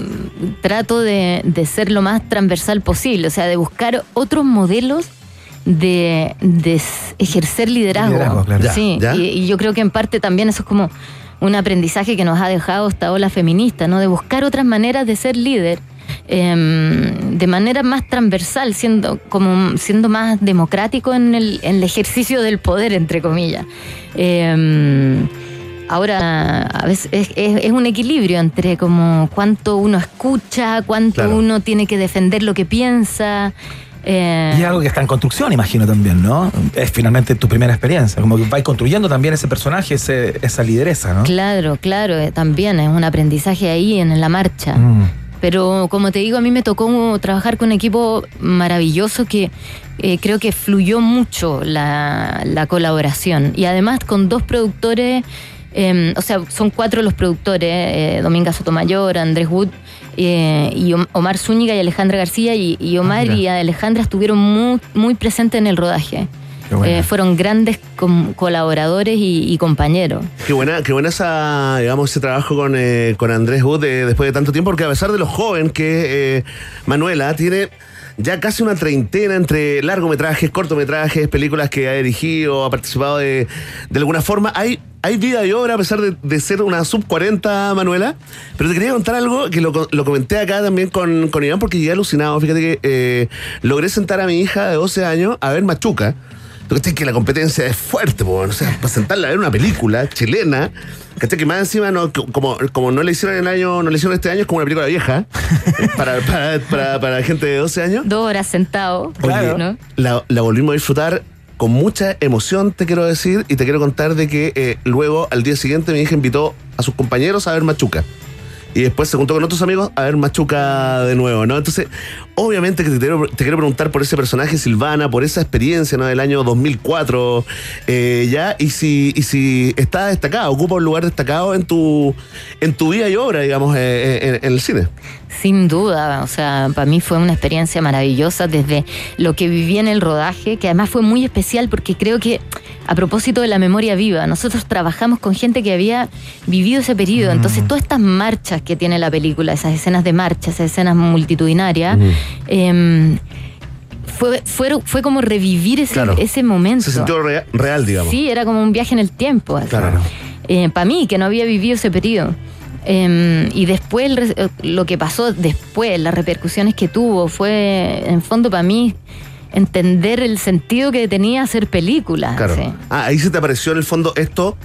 F: trato de, de ser lo más transversal posible, o sea, de buscar otros modelos de, de ejercer liderazgo.
B: Liderazgo, claro.
C: Ya,
F: sí,
C: ya.
F: Y, y yo creo que en parte también eso es como un aprendizaje que nos ha dejado esta ola feminista, ¿no? De buscar otras maneras de ser líder. Em, de manera más transversal, siendo como siendo más democrático en el, en el ejercicio del poder, entre comillas. Em, Ahora, a veces es, es- es un equilibrio entre como cuánto uno escucha, cuánto
C: Claro.
F: uno tiene que defender lo que piensa. eh,
B: Y algo que está en construcción, imagino también, ¿no? Es finalmente tu primera experiencia. Como que vais construyendo también ese personaje, ese- esa lideresa, ¿no?
F: Claro, claro, eh, también es un aprendizaje ahí en la marcha.
B: Mm.
F: Pero como te digo, a mí me tocó trabajar con un equipo maravilloso que eh, creo que fluyó mucho la, la colaboración. Y además con dos productores, eh, o sea, son cuatro los productores, eh, Dominga Sotomayor, Andrés Wood eh, y Om- Omar Zúñiga y Alejandra García. Y, y Omar
B: mira.
F: y Alejandra estuvieron muy, muy presentes en el rodaje. Eh, fueron grandes com- colaboradores y, y compañeros.
C: Qué buena, qué buena esa, digamos, ese trabajo con, eh, con Andrés Wood eh, después de tanto tiempo, porque a pesar de lo joven que eh, Manuela tiene ya casi una treintena entre largometrajes, cortometrajes, películas que ha dirigido, ha participado de, de alguna forma. Hay, hay vida y obra a pesar de, de ser una sub 40, Manuela. Pero te quería contar algo que lo, lo comenté acá también con, con Iván porque llegué alucinado. Fíjate que eh, logré sentar a mi hija de 12 años a ver Machuca. Cachai que la competencia es fuerte, po, o sea, para sentarla a ver una película chilena, ¿cachai? Que más encima, no, como, como no le hicieron el año, no le hicieron este año, es como una película vieja, para, para, para, para gente de 12 años.
F: Dos horas sentado.
B: Claro.
F: ¿no?
C: la, la volvimos a disfrutar con mucha emoción, te quiero decir, y te quiero contar de que eh, luego, al día siguiente, mi hija invitó a sus compañeros a ver Machuca. Y después se juntó con otros amigos a ver Machuca de nuevo, ¿no? Entonces, obviamente que te quiero, te quiero preguntar por ese personaje Silvana, por esa experiencia, ¿no? Del año 2004, eh, ya, y si, y si está destacado, ocupa un lugar destacado en tu, en tu vida y obra, digamos, eh, en- en el cine.
F: Sin duda, o sea, para mí fue una experiencia maravillosa desde lo que viví en el rodaje, que además fue muy especial porque creo que a propósito de la memoria viva, nosotros trabajamos con gente que había vivido ese periodo, entonces todas estas marchas que tiene la película, esas escenas de marcha, esas escenas multitudinarias, em, fue, fueron- fue como revivir ese,
C: Claro.
F: ese momento.
C: Se sintió rea- real, digamos.
F: Sí, era como un viaje en el tiempo.
C: Claro.
F: para mí, que no había vivido ese periodo. Eh, y después, el eh, lo que pasó después, las repercusiones que tuvo, fue, en fondo, para mí, entender el sentido que tenía hacer películas.
C: Claro.
F: sí.
C: Ah, ahí se te apareció en el fondo esto.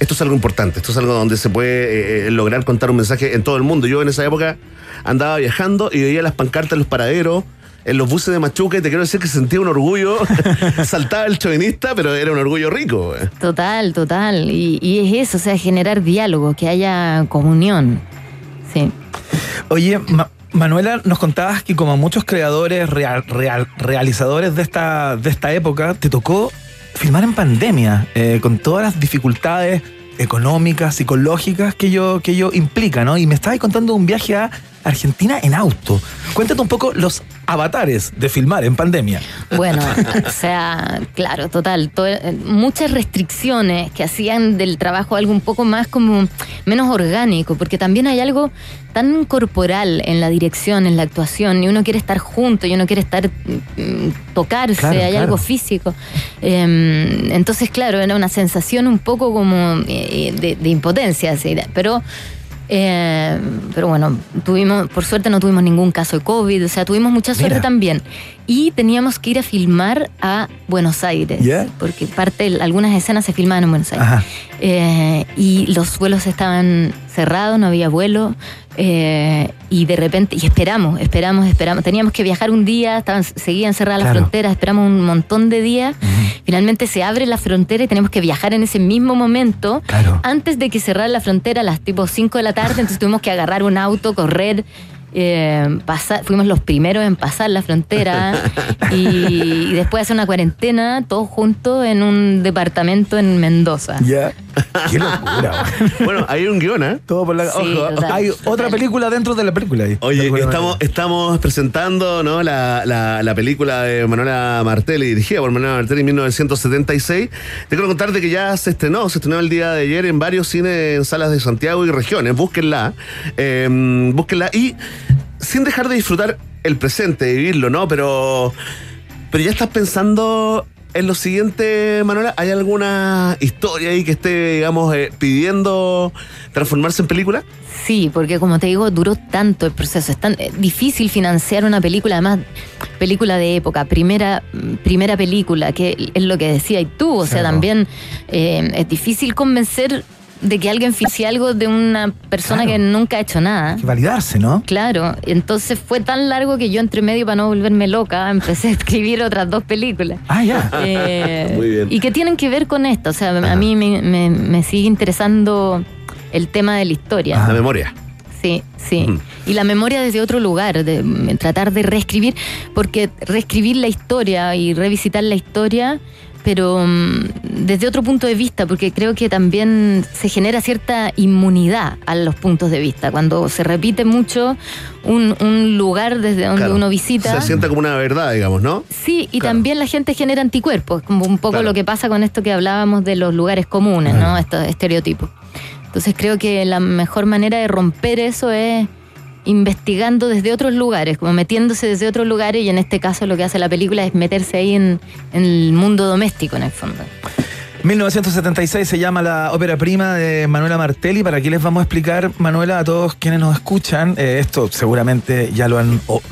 C: Esto es algo importante, esto es algo donde se puede eh, eh, lograr contar un mensaje en todo el mundo. Yo en esa época andaba viajando y veía las pancartas en los paraderos, en los buses de Machuca, y te quiero decir que sentía un orgullo. Saltaba el chauvinista, pero era un orgullo rico. eh.
F: Total, total. Y, y es eso, o sea, generar diálogo, que haya comunión. Sí.
B: Oye, Ma- Manuela, nos contabas que como muchos creadores, real- real- realizadores de esta, de esta época, te tocó filmar en pandemia, eh, con todas las dificultades económicas, psicológicas que ello, que ello implica, ¿no? Y me estabas contando un viaje a Argentina en auto. Cuéntate un poco los avatares de filmar en pandemia.
F: Bueno, o sea, claro, total. to- eh, muchas restricciones que hacían del trabajo algo un poco más como menos orgánico, porque también hay algo tan corporal en la dirección, en la actuación, y uno quiere estar junto, y uno quiere estar mm, tocarse,
B: Claro,
F: hay
B: claro.
F: algo físico. Eh, entonces, claro, era una sensación un poco como eh, de, de impotencia, así, pero eh, pero bueno, tuvimos, por suerte no tuvimos ningún caso de COVID, o sea, tuvimos mucha suerte
B: Mira.
F: también. Y teníamos que ir a filmar a Buenos Aires, porque parte, algunas escenas se filmaban en Buenos Aires. Eh, y los vuelos estaban cerrados, no había vuelo. eh, y de repente, y esperamos, esperamos, esperamos. Teníamos que viajar un día, estaban, seguían cerradas las fronteras, esperamos un montón de días. Finalmente se abre la frontera y tenemos que viajar en ese mismo momento.
B: Claro.
F: Antes de que cerrara la frontera a las tipo 5 de la tarde, entonces tuvimos que agarrar un auto, correr. Eh, fuimos los primeros en pasar la frontera y, y después hacer una cuarentena todos juntos en un departamento en Mendoza.
B: Qué locura.
C: Bueno, hay un guion, ¿eh?
B: Todo por la.
F: Sí,
B: Ojo,
F: total,
B: hay
F: total.
B: otra película dentro de la película ahí.
C: Oye, estamos, presentando ¿no? la, la- la película de Manuela Martelli, dirigida por Manuela Martelli en 1976. Te quiero contar de que ya se estrenó, se estrenó el día de ayer en varios cines en salas de Santiago y regiones. Búsquenla, eh, búsquenla y sin dejar de disfrutar el presente, de vivirlo, ¿no? Pero, pero ya estás pensando en lo siguiente, Manuela. ¿Hay alguna historia ahí que esté, digamos, eh, pidiendo transformarse en película?
F: Sí, porque como te digo, duró tanto el proceso. Es tan eh, difícil financiar una película, además, película de época, primera, primera película, que es lo que decía y tú. O sea,
B: Claro.
F: también eh, es difícil convencer de que alguien financie algo de una persona
B: Claro.
F: que nunca ha hecho nada.
B: Hay que validarse, ¿no?
F: Claro, entonces fue tan largo que yo entre medio para no volverme loca empecé a escribir otras dos películas.
B: Ah, ya.
F: Eh,
C: Muy bien.
F: Y que tienen que ver con esto. O sea, a mí me, me- me sigue interesando el tema de la historia.
C: La memoria.
F: Sí, sí. Y la memoria desde otro lugar, de tratar de reescribir, porque reescribir la historia y revisitar la historia, pero mm, desde otro punto de vista, porque creo que también se genera cierta inmunidad a los puntos de vista. Cuando se repite mucho un, un lugar desde donde
C: Claro.
F: uno visita.
C: Se sienta como una verdad, digamos, ¿no?
F: Sí, y
C: Claro.
F: también la gente genera anticuerpos, como un poco
C: Claro.
F: lo que pasa con esto que hablábamos de los lugares comunes, ¿no? Estos estereotipos. Entonces creo que la mejor manera de romper eso es investigando desde otros lugares, como metiéndose desde otros lugares y en este caso lo que hace la película es meterse ahí en, el mundo doméstico en el fondo.
B: 1976 se llama la ópera prima de Manuela Martelli. Para aquí les vamos a explicar, Manuela, a todos quienes nos escuchan, eh, esto seguramente ya lo han o-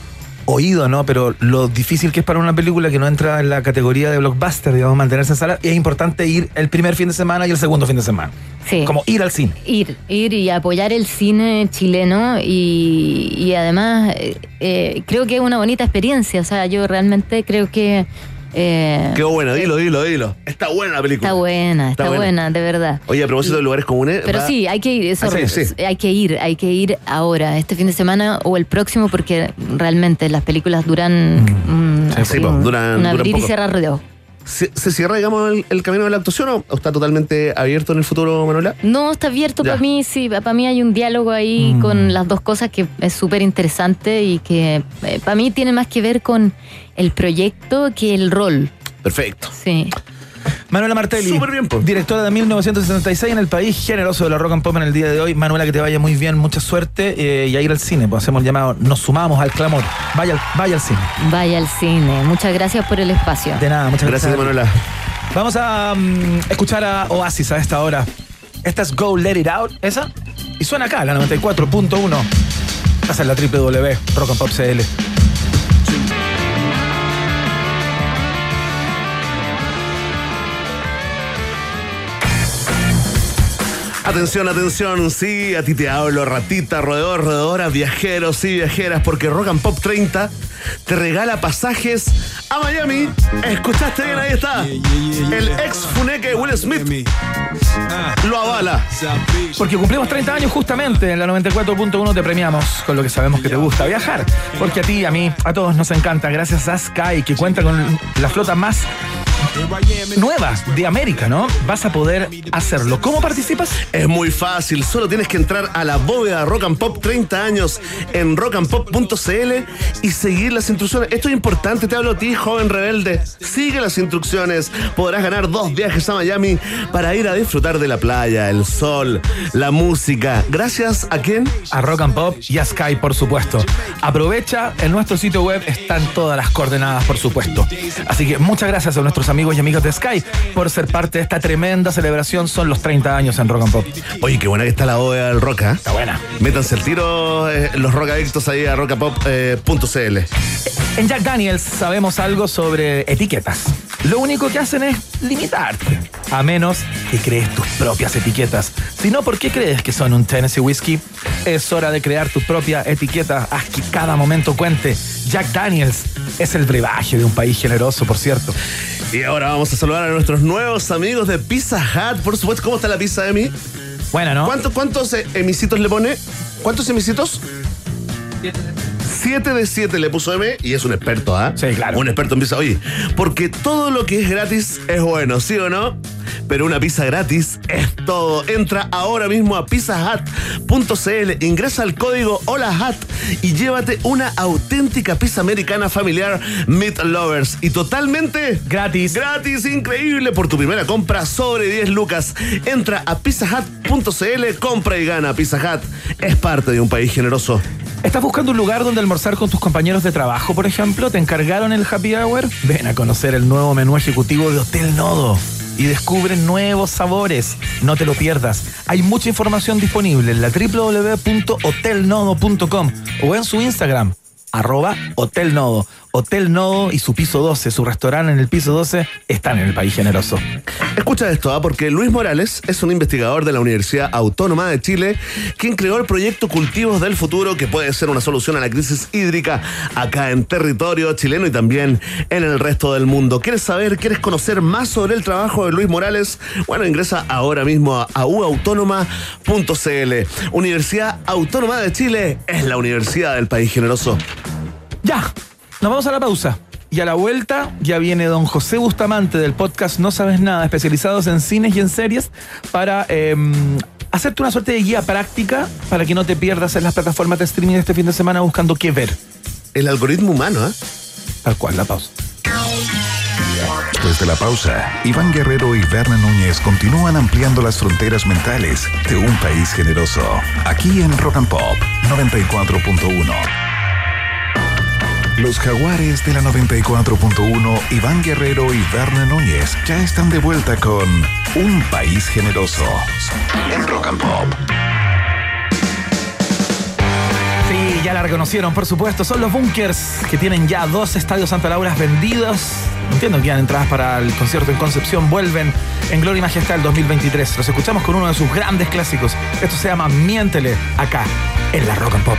B: oído, ¿no? Pero lo difícil que es para una película que no entra en la categoría de blockbuster, digamos, mantenerse en sala, y es importante ir el primer fin de semana y el segundo fin de semana.
F: Sí.
B: Como ir al cine.
F: Ir, ir y apoyar el cine chileno y, y además eh, eh, creo que es una bonita experiencia. O sea, yo realmente creo que eh,
C: Qué bueno, dilo, dilo, dilo. Está buena la película.
F: está buena, está, buena. de verdad.
C: Oye, a propósito de lugares comunes.
F: Pero
C: va-
F: sí, hay que ir, eso,
C: Ah, sí, sí.
F: hay que ir, hay que ir ahora, este fin de semana o el próximo, porque realmente las películas duran, mm,
B: Sí,
F: así,
C: sí, po, duran-
F: un
C: duran
F: abrir y cerrar de ojos.
C: ¿Se, se cierra, digamos, el, el camino de la actuación o o está totalmente abierto en el futuro, Manuela?
F: No, está abierto para mí, sí, para mí hay un diálogo ahí
B: Mm.
F: con las dos cosas que es súper interesante y que para mí tiene más que ver con el proyecto que el rol,
C: Perfecto.
F: sí.
B: Manuela Martelli,
C: Súper bien, po.
B: directora de 1976 en el país, generoso de la rock and pop en el día de hoy. Manuela, que te vaya muy bien, mucha suerte eh, y a ir al cine. Pues hacemos el llamado, nos sumamos al clamor. Vaya, al- vaya al cine.
F: Vaya al cine. Muchas gracias por el espacio.
B: De nada, muchas gracias.
C: Gracias, Manuela.
B: Vamos a mm, escuchar a Oasis a esta hora. Esta es Go Let It Out, esa. Y suena acá, la 94.1. Esa es la www, Rock and Pop CL.
C: Atención, atención, sí, a ti te hablo, ratita, roedor, roedora, viajeros y viajeras, porque Rock and Pop 30 te regala pasajes a Miami. ¿Escuchaste bien? Ahí está. El ex funeque Will Smith lo avala.
B: Porque cumplimos 30 años justamente en la 94.1 te premiamos con lo que sabemos que te gusta viajar. Porque a ti, a mí, a todos nos encanta. Gracias a Sky, que cuenta con la flota más nueva de América, ¿no? Vas a poder hacerlo. ¿Cómo participas?
C: Es muy fácil, solo tienes que entrar a la bóveda Rock and Pop 30 años en rockandpop.cl y seguir las instrucciones. Esto es importante, te hablo a ti, joven rebelde. Sigue las instrucciones. Podrás ganar dos viajes a Miami para ir a disfrutar de la playa, el sol, la música. Gracias a quién?
B: A Rock and Pop y a Sky, por supuesto. Aprovecha, en nuestro sitio web están todas las coordenadas, por supuesto. Así que muchas gracias a nuestros amigos y amigas de Sky por ser parte de esta tremenda celebración. Son los 30 años en Rock and Pop.
C: Oye, qué buena que está la bóveda del rock, ¿ah?
B: Está buena.
C: Métanse el tiro eh, los rockadictos ahí a rockapop.cl.
B: En Jack Daniels sabemos algo sobre etiquetas. Lo único que hacen es limitarte. A menos que crees tus propias etiquetas. Si no, ¿por qué crees que son un Tennessee Whiskey? Es hora de crear tu propia etiqueta. Haz que cada momento cuente. Jack Daniels es el brebaje de un país generoso, por cierto.
C: Y ahora vamos a saludar a nuestros nuevos amigos de Pizza Hut. Por supuesto, ¿cómo está la pizza, Emi?
B: Bueno, ¿no?
C: ¿Cuántos, cuántos eh, emisitos le pone? ¿Cuántos emisitos? Siete de siete le puso M y es un experto, ¿ah?
B: Sí, claro.
C: Un experto en pizza. Oye, porque todo lo que es gratis es bueno, ¿sí o no? Pero una pizza gratis es todo. Entra ahora mismo a pizzahut.cl, ingresa el código HOLAHAT y llévate una auténtica pizza americana familiar Meat Lovers. Y totalmente
B: Gratis.
C: Gratis, increíble por tu primera compra sobre 10 lucas. Entra a pizzahut.cl, compra y gana. Pizza Hut es parte de un país generoso.
B: ¿Estás buscando un lugar donde almorzar con tus compañeros de trabajo, por ejemplo? ¿Te encargaron el happy hour? Ven a conocer el nuevo menú ejecutivo de Hotel Nodo y descubre nuevos sabores. No te lo pierdas. Hay mucha información disponible en la www.hotelnodo.com o en su Instagram, arroba Hotel Nodo. Hotel Nodo y su piso 12, su restaurante en el piso 12, están en el país generoso.
C: Escucha esto, ¿ah? porque Luis Morales es un investigador de la Universidad Autónoma de Chile quien creó el proyecto Cultivos del Futuro que puede ser una solución a la crisis hídrica acá en territorio chileno y también en el resto del mundo. ¿Quieres saber, quieres conocer más sobre el trabajo de Luis Morales? Bueno, ingresa ahora mismo a auautónoma.cl. Universidad Autónoma de Chile es la universidad del país generoso.
B: Ya, nos vamos a la pausa. Y a la vuelta ya viene don José Bustamante del podcast No Sabes Nada, especializados en cines y en series, para eh, hacerte una suerte de guía práctica para que no te pierdas en las plataformas de streaming este fin de semana buscando qué ver.
C: El algoritmo humano, ¿eh?
B: Tal cual, la pausa.
A: Después de la pausa, Iván Guerrero y Berna Núñez continúan ampliando las fronteras mentales de un país generoso. Aquí en Rock and Pop 94.1. Los jaguares de la 94.1, Iván Guerrero y Berna Núñez ya están de vuelta con Un País Generoso en Rock and Pop.
B: Sí, ya la reconocieron, por supuesto. Son los Bunkers, que tienen ya dos estadios Santa Laura vendidos. Entiendo que quedan entradas para el concierto en Concepción. Vuelven en Gloria y Majestad el 2023. Los escuchamos con uno de sus grandes clásicos. Esto se llama Miéntele, acá, en la Rock and Pop.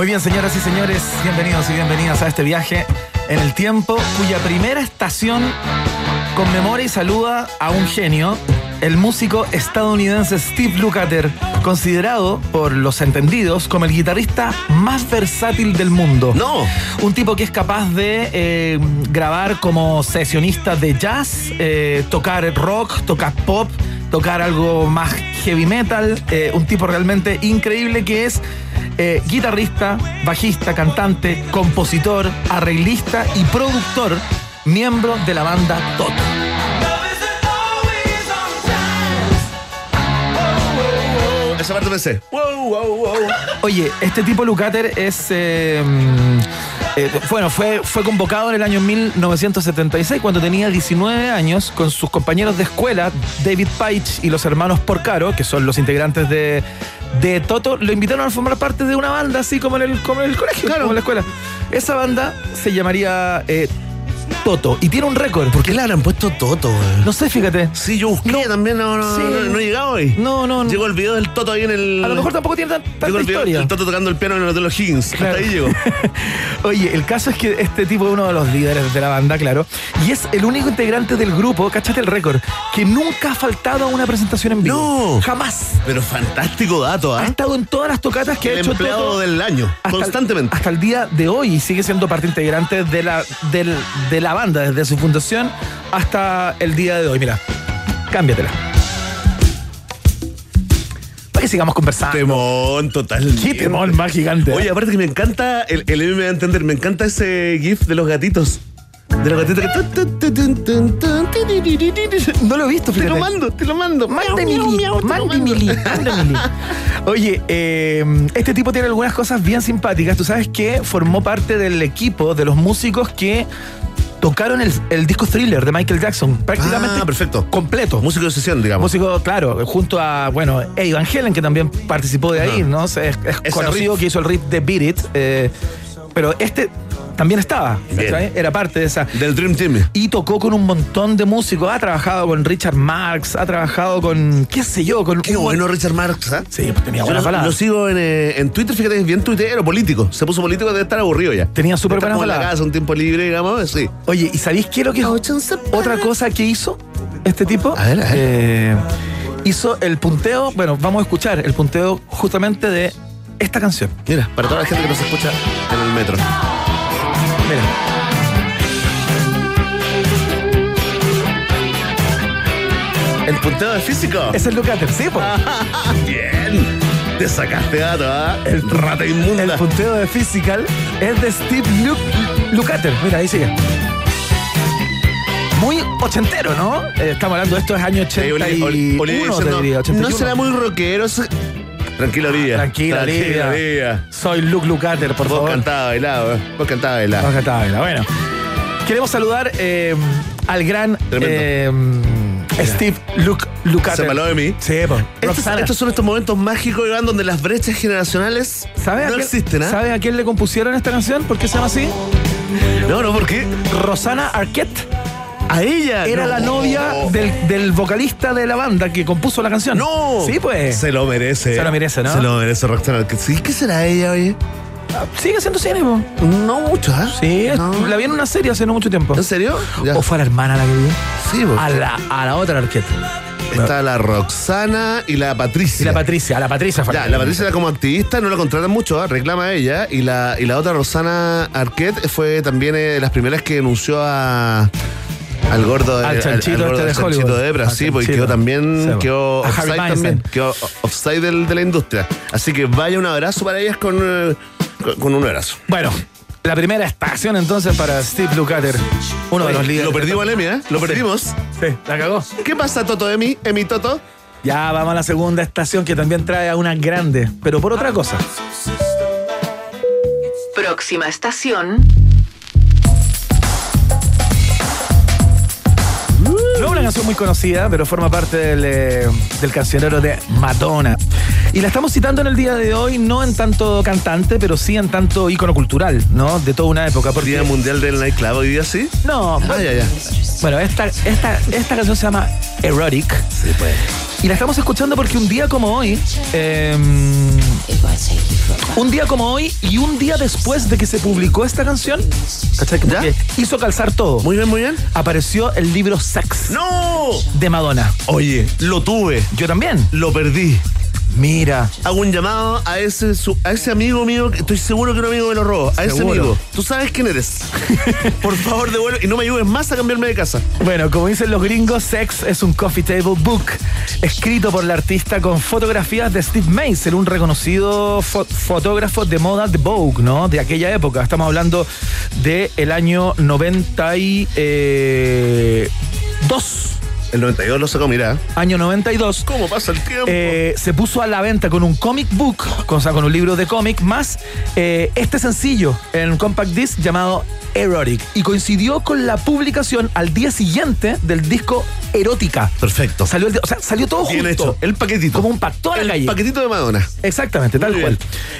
B: Muy bien, señoras y señores, bienvenidos y bienvenidas a este viaje en el tiempo, cuya primera estación conmemora y saluda a un genio, el músico estadounidense Steve Lukather, considerado por los entendidos como el guitarrista más versátil del mundo.
C: No.
B: Un tipo que es capaz de eh, grabar como sesionista de jazz, eh, tocar rock, tocar pop, tocar algo más heavy metal. eh, un tipo realmente increíble que es eh, guitarrista, bajista, cantante, compositor, arreglista y productor, miembro de la banda Toto.
C: Esa parte pensé. Wow, wow, wow.
B: Oye, este tipo Lucater es. eh, eh, bueno, fue, fue convocado en el año 1976 cuando tenía 19 años con sus compañeros de escuela, David Paich y los hermanos Porcaro, que son los integrantes de, de Toto, lo invitaron a formar parte de una banda así como en el, como en el colegio, como en la escuela. Esa banda se llamaría eh, Toto y tiene un récord.
C: ¿Por qué le habrán puesto Toto, güey?
B: No sé, fíjate.
C: Sí, yo busqué también, no, no,
B: Sí.
C: no, no he llegado hoy.
B: No, no, no.
C: Llegó el video del Toto ahí en el.
B: A lo mejor tampoco tiene tan- tanta
C: el video
B: historia.
C: del Toto tocando el piano en el Hotel Los Higgins.
B: Claro.
C: Hasta ahí llegó.
B: Oye, el caso es que este tipo es uno de los líderes de la banda, claro, y es el único integrante del grupo, cachate el récord, que nunca ha faltado a una presentación en vivo.
C: No.
B: Jamás.
C: Pero fantástico dato,
B: Ha
C: ¿ah?
B: estado en todas las tocatas que
C: El
B: ha hecho
C: empleado
B: Toto
C: del año,
B: hasta el-
C: constantemente.
B: hasta el día de hoy y sigue siendo parte integrante de la, del- de la banda desde su fundación hasta el día de hoy. Mira, cámbiatela. Para que sigamos conversando.
C: Temón, total.
B: Qué temón más gigante.
C: Oye, aparte que me encanta, el, el M me va a entender, me encanta ese GIF de los gatitos. De los gatitos que.
B: no lo he visto,
C: Te
B: fíjate.
C: lo mando, te lo mando. Te lo mando.
B: mili, mande mili. Oye, eh, este tipo tiene algunas cosas bien simpáticas. Tú sabes que formó parte del equipo de los músicos que tocaron el, el disco thriller de Michael Jackson. Prácticamente
C: Ah, perfecto.
B: completo.
C: Músico de sesión, digamos.
B: Músico, claro, junto a, bueno, Eddie Van Halen, que también participó de ahí,
C: Ajá.
B: ¿no? Es, conocido
C: riff.
B: que hizo el riff de Beat It. eh, pero este también estaba. ¿cachai? Era parte de esa
C: Del Dream Team.
B: y tocó con un montón de músicos. Ha trabajado con Richard Marx, ha trabajado con, qué sé yo, con
C: Qué
B: un-
C: bueno Richard Marx, ¿ah?
B: Sí, pues tenía
C: Yo
B: buenas
C: lo,
B: palabras.
C: lo sigo en, eh, en Twitter, fíjate, es bien tuitero, político. Se puso político, debe estar aburrido ya.
B: Tenía súper
C: la
B: palabras.
C: casa, un tiempo libre, digamos, sí.
B: Oye, ¿y sabéis qué es lo que es otra cosa que hizo este tipo?
C: A ver, a ver.
B: Eh, hizo el punteo, bueno, vamos a escuchar el punteo justamente de esta canción.
C: Mira, para toda la gente que nos escucha en el metro.
B: Mira.
C: El punteo de físico.
B: Es el Lucater, sí, po.
C: Bien. Te sacaste gato, ¿ah? El rata inmunda.
B: El punteo de Physical es de Steve Lu Lukather. Mira, ahí sigue. Muy ochentero, ¿no? Eh, estamos hablando de esto es año
C: Sí, Oli-
B: 81,
C: Oli- Olivia
B: te
C: diciendo,
B: diría, 81.
C: No será muy rockero. Tranquilo, Olivia.
B: Tranquila, Olivia.
C: Olivia.
B: Soy Luke Lukather, por
C: Vos
B: favor.
C: cantabas bailado, ¿eh? Vos cantabas bailado.
B: Vamos a cantar, baila. Bueno, queremos saludar eh, al gran eh, Steve Luke Lukather.
C: Se maló de mí.
B: Sí, po.
C: Estos,
B: Roxana.
C: estos son estos momentos mágicos, Iván, donde las brechas generacionales
B: ¿Sabe a
C: no
B: quién-
C: existen, ¿ah?
B: ¿Sabe a quién le compusieron esta canción? ¿Por qué se llama así?
C: No, no, ¿por qué?
B: Rosana Arquette.
C: A ella.
B: Era
C: No.
B: la novia del, del vocalista de la banda que compuso la canción.
C: ¡No!
B: Sí, pues.
C: Se lo merece.
B: Se lo merece, ¿no?
C: Se lo merece, Roxana. Sí, ¿qué será ella, oye?
B: Sigue haciendo cine, po.
C: No mucho, ¿ah?
B: Sí,
C: No.
B: la vi en una serie hace no mucho tiempo.
C: ¿En serio? Ya.
B: ¿O fue la hermana la que vi?
C: Sí, vos.
B: A la, a la otra Arquette.
C: Está la Roxana y la Patricia.
B: Y la Patricia, a la Patricia
C: Ya, la Patricia era como activista, no la contratan mucho, ¿ah? reclama a ella. Y la, y la otra, Rosana Arquette, fue también eh, de las primeras que denunció a. Al gordo de,
B: Al chanchito
C: gordo
B: este de
C: del chanchito
B: Hollywood.
C: de Ebra,
B: Al
C: sí, porque quedó también,
B: Sí,
C: quedó offside también, quedó offside del- de la industria. Así que vaya un abrazo para ellas con, eh, con, con un abrazo.
B: Bueno, la primera estación entonces para Steve Lukather, uno de los líderes.
C: Lo perdimos, Emi, ¿eh? Lo perdimos.
B: Sí, la cagó.
C: ¿Qué pasa, Toto Emi? Emi Toto.
B: Ya vamos a la segunda estación que también trae a una grande, pero por otra cosa.
G: Próxima estación.
B: Es una canción muy conocida, pero forma parte del, eh, del cancionero de Madonna. Y la estamos citando en el día de hoy, no en tanto cantante, pero sí en tanto ícono cultural, ¿no? De toda una época. Porque,
C: Día Mundial del Nightclub hoy día, ¿sí?
B: No,
C: Ah, ya, ya.
B: bueno, esta, esta, esta canción se llama Erotic.
C: Sí, pues.
B: Y la estamos escuchando porque un día como hoy, eh, un día como hoy y un día después de que se publicó esta canción, hizo calzar todo.
C: Muy bien, muy bien.
B: Apareció el libro Sex
C: ¡No!
B: de Madonna.
C: Oye, lo tuve,
B: Yo también.
C: lo perdí.
B: Mira.
C: Hago un llamado a ese, su- a ese amigo mío, estoy seguro que un amigo me lo robó. A ese
B: Seguro.
C: amigo. Tú sabes quién eres. Por favor, devuelve y no me ayudes más a cambiarme de casa.
B: Bueno, como dicen los gringos, Sex es un coffee table book escrito por la artista con fotografías de Steve Mason, un reconocido fo- fotógrafo de moda de Vogue, ¿no? De aquella época. Estamos hablando del el año 92.
C: El 92 lo sacó, mira.
B: Año 92.
C: ¿Cómo pasa el tiempo?
B: Eh, se puso a la venta con un comic book, con, o sea, con un libro de cómic, más eh, este sencillo en un compact disc llamado Erotic. Y coincidió con la publicación al día siguiente del disco Erótica.
C: Perfecto.
B: Salió, el o sea, salió todo
C: Bien
B: junto.
C: hecho. El paquetito.
B: Como un pacto
C: El
B: calle.
C: paquetito de Madonna.
B: Exactamente, tal cual.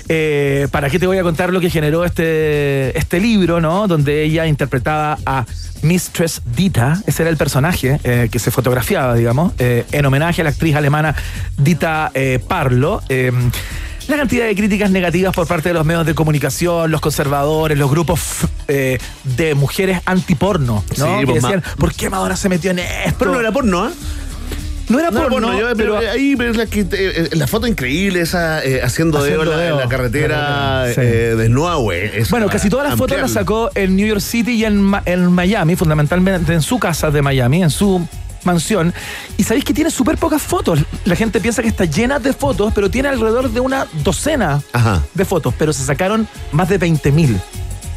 B: Eh, ¿Para qué te voy a contar lo que generó este, este libro, ¿no? Donde ella interpretaba a Mistress Dita, ese era el personaje que se fotografiaba, digamos, eh, en homenaje a la actriz alemana Dita eh, Parlo. Eh, la cantidad de críticas negativas por parte de los medios de comunicación, los conservadores, los grupos eh, de mujeres antiporno, ¿no?
C: Sí,
B: que
C: pues,
B: decían, ¿por qué Madonna se metió en esto?
C: Pero no era porno, ¿ah?
B: No era
C: No era
B: porno,
C: yo- pero,
B: pero...
C: ahí ves la, eh, la foto increíble esa eh, haciendo,
B: Haciendo
C: dedo en la-
B: dedo.
C: en la carretera
B: Sí.
C: eh, desnuda, güey.
B: Bueno, casi todas las fotos las sacó en New York City y en Miami, fundamentalmente en su casa de Miami, en su mansión. Y sabéis que tiene súper pocas fotos. La gente piensa que está llena de fotos, pero tiene alrededor de una docena
C: Ajá.
B: de fotos. Pero se sacaron más de 20.000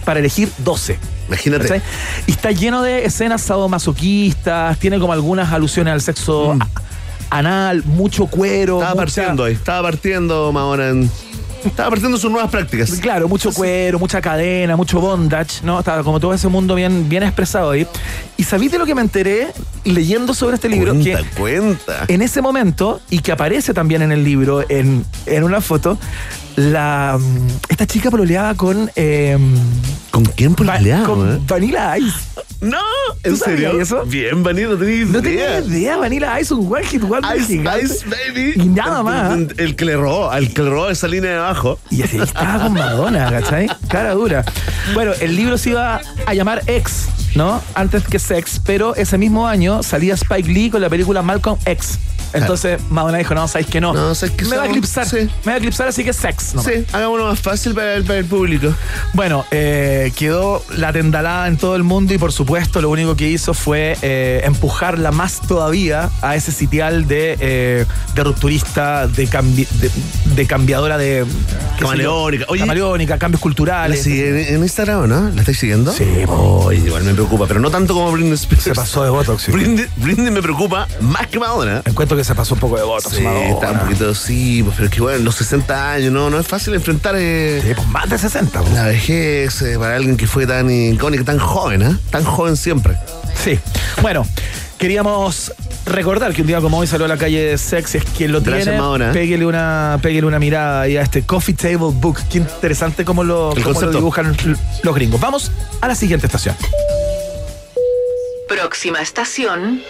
B: para elegir 12.
C: Imagínate.
B: Y está lleno de escenas sadomasoquistas, tiene como algunas alusiones al sexo a- anal, mucho cuero.
C: Mm. Estaba
B: mucha-
C: partiendo ahí. Estaba partiendo Madonna en. Estaba partiendo sus nuevas prácticas.
B: Claro, mucho cuero, mucha cadena, mucho bondage, ¿no? Estaba como todo ese mundo bien, bien expresado ahí. Y sabéis de lo que me enteré leyendo sobre este libro,
C: Cuenta,
B: que
C: cuenta.
B: en ese momento, y que aparece también en el libro, en, en una foto, la mm, esta chica pololeaba con, eh,
C: ¿Con quién
B: Va-
C: pololeaba,
B: con
C: eh?
B: Vanilla Ice.
C: No,
B: ¿Tú
C: ¿en serio?
B: eso?
C: Bien, Vanilla, no tenía
B: No
C: idea.
B: tenía idea, Vanilla Ice, un one hit wonder
C: Ice,
B: gigante.
C: Ice, baby.
B: Y nada más.
C: El, el que le robó, al que le robó esa línea de abajo.
B: Y así estaba con Madonna, ¿cachai? Cara dura. Bueno, el libro se iba a llamar X, ¿no? Antes que Sex, pero ese mismo año salía Spike Lee con la película Malcolm X. Entonces Madonna dijo, no, ¿sabéis que no?
C: No, ¿sabes qué?
B: Me va a eclipsar.
C: sí.
B: Me va a eclipsar, así que Sex. nomás.
C: Sí, hagámoslo más fácil para el, para el público.
B: Bueno, eh, quedó la tendalada en todo el mundo y por supuesto lo único que hizo fue eh, empujarla más todavía a ese sitial de, eh, de rupturista, de, cambi- de, de cambiadora de...
C: Camaleónica. Oye,
B: camaleónica, cambios
C: ¿La
B: culturales.
C: sigue en, en Instagram o no? ¿La estáis siguiendo?
B: Sí,
C: Oye, igual me preocupa, pero no tanto como Britney Spears.
B: Se pasó de Botox. sí.
C: Britney, Britney me preocupa más que Madonna.
B: Encuentro que se pasó un poco de Botox.
C: Sí,
B: Madonna.
C: está un poquito, sí, pues, pero es que bueno, los 60 años, no, no es fácil enfrentar eh,
B: Sí, pues más de 60. pues.
C: la vejez eh, para alguien que fue tan icónico, tan joven, ¿eh? Tan joven siempre.
B: Sí. Bueno, queríamos recordar que un día como hoy salió a la calle Sex, es quien lo
C: Gracias,
B: tiene,
C: Madonna.
B: péguele una, péguele una mirada ahí a este Coffee Table Book. Qué interesante cómo lo, cómo lo dibujan los gringos. Vamos a la siguiente estación.
G: Próxima estación.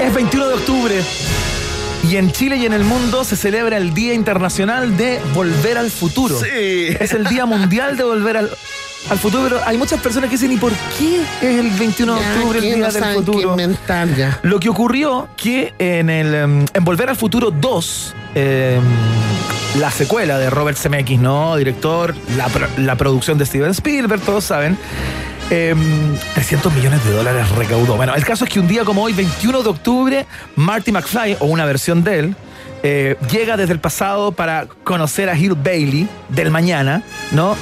B: Es 21 de octubre y en Chile y en el mundo se celebra el Día Internacional de Volver al Futuro.
C: Sí.
B: Es el Día Mundial de Volver al... al futuro, pero hay muchas personas que dicen, ¿y por qué es el 21 de octubre el día del futuro? Lo que ocurrió que en el em, en Volver al Futuro 2, em, la secuela de Robert Zemeckis, ¿no? Director, la, la producción de Steven Spielberg, todos saben. em, 300 millones de dólares recaudó. Bueno, el caso es que un día como hoy, 21 de octubre, Marty McFly, o una versión de él, eh, llega desde el pasado para conocer a Hill Bailey del mañana, ¿no?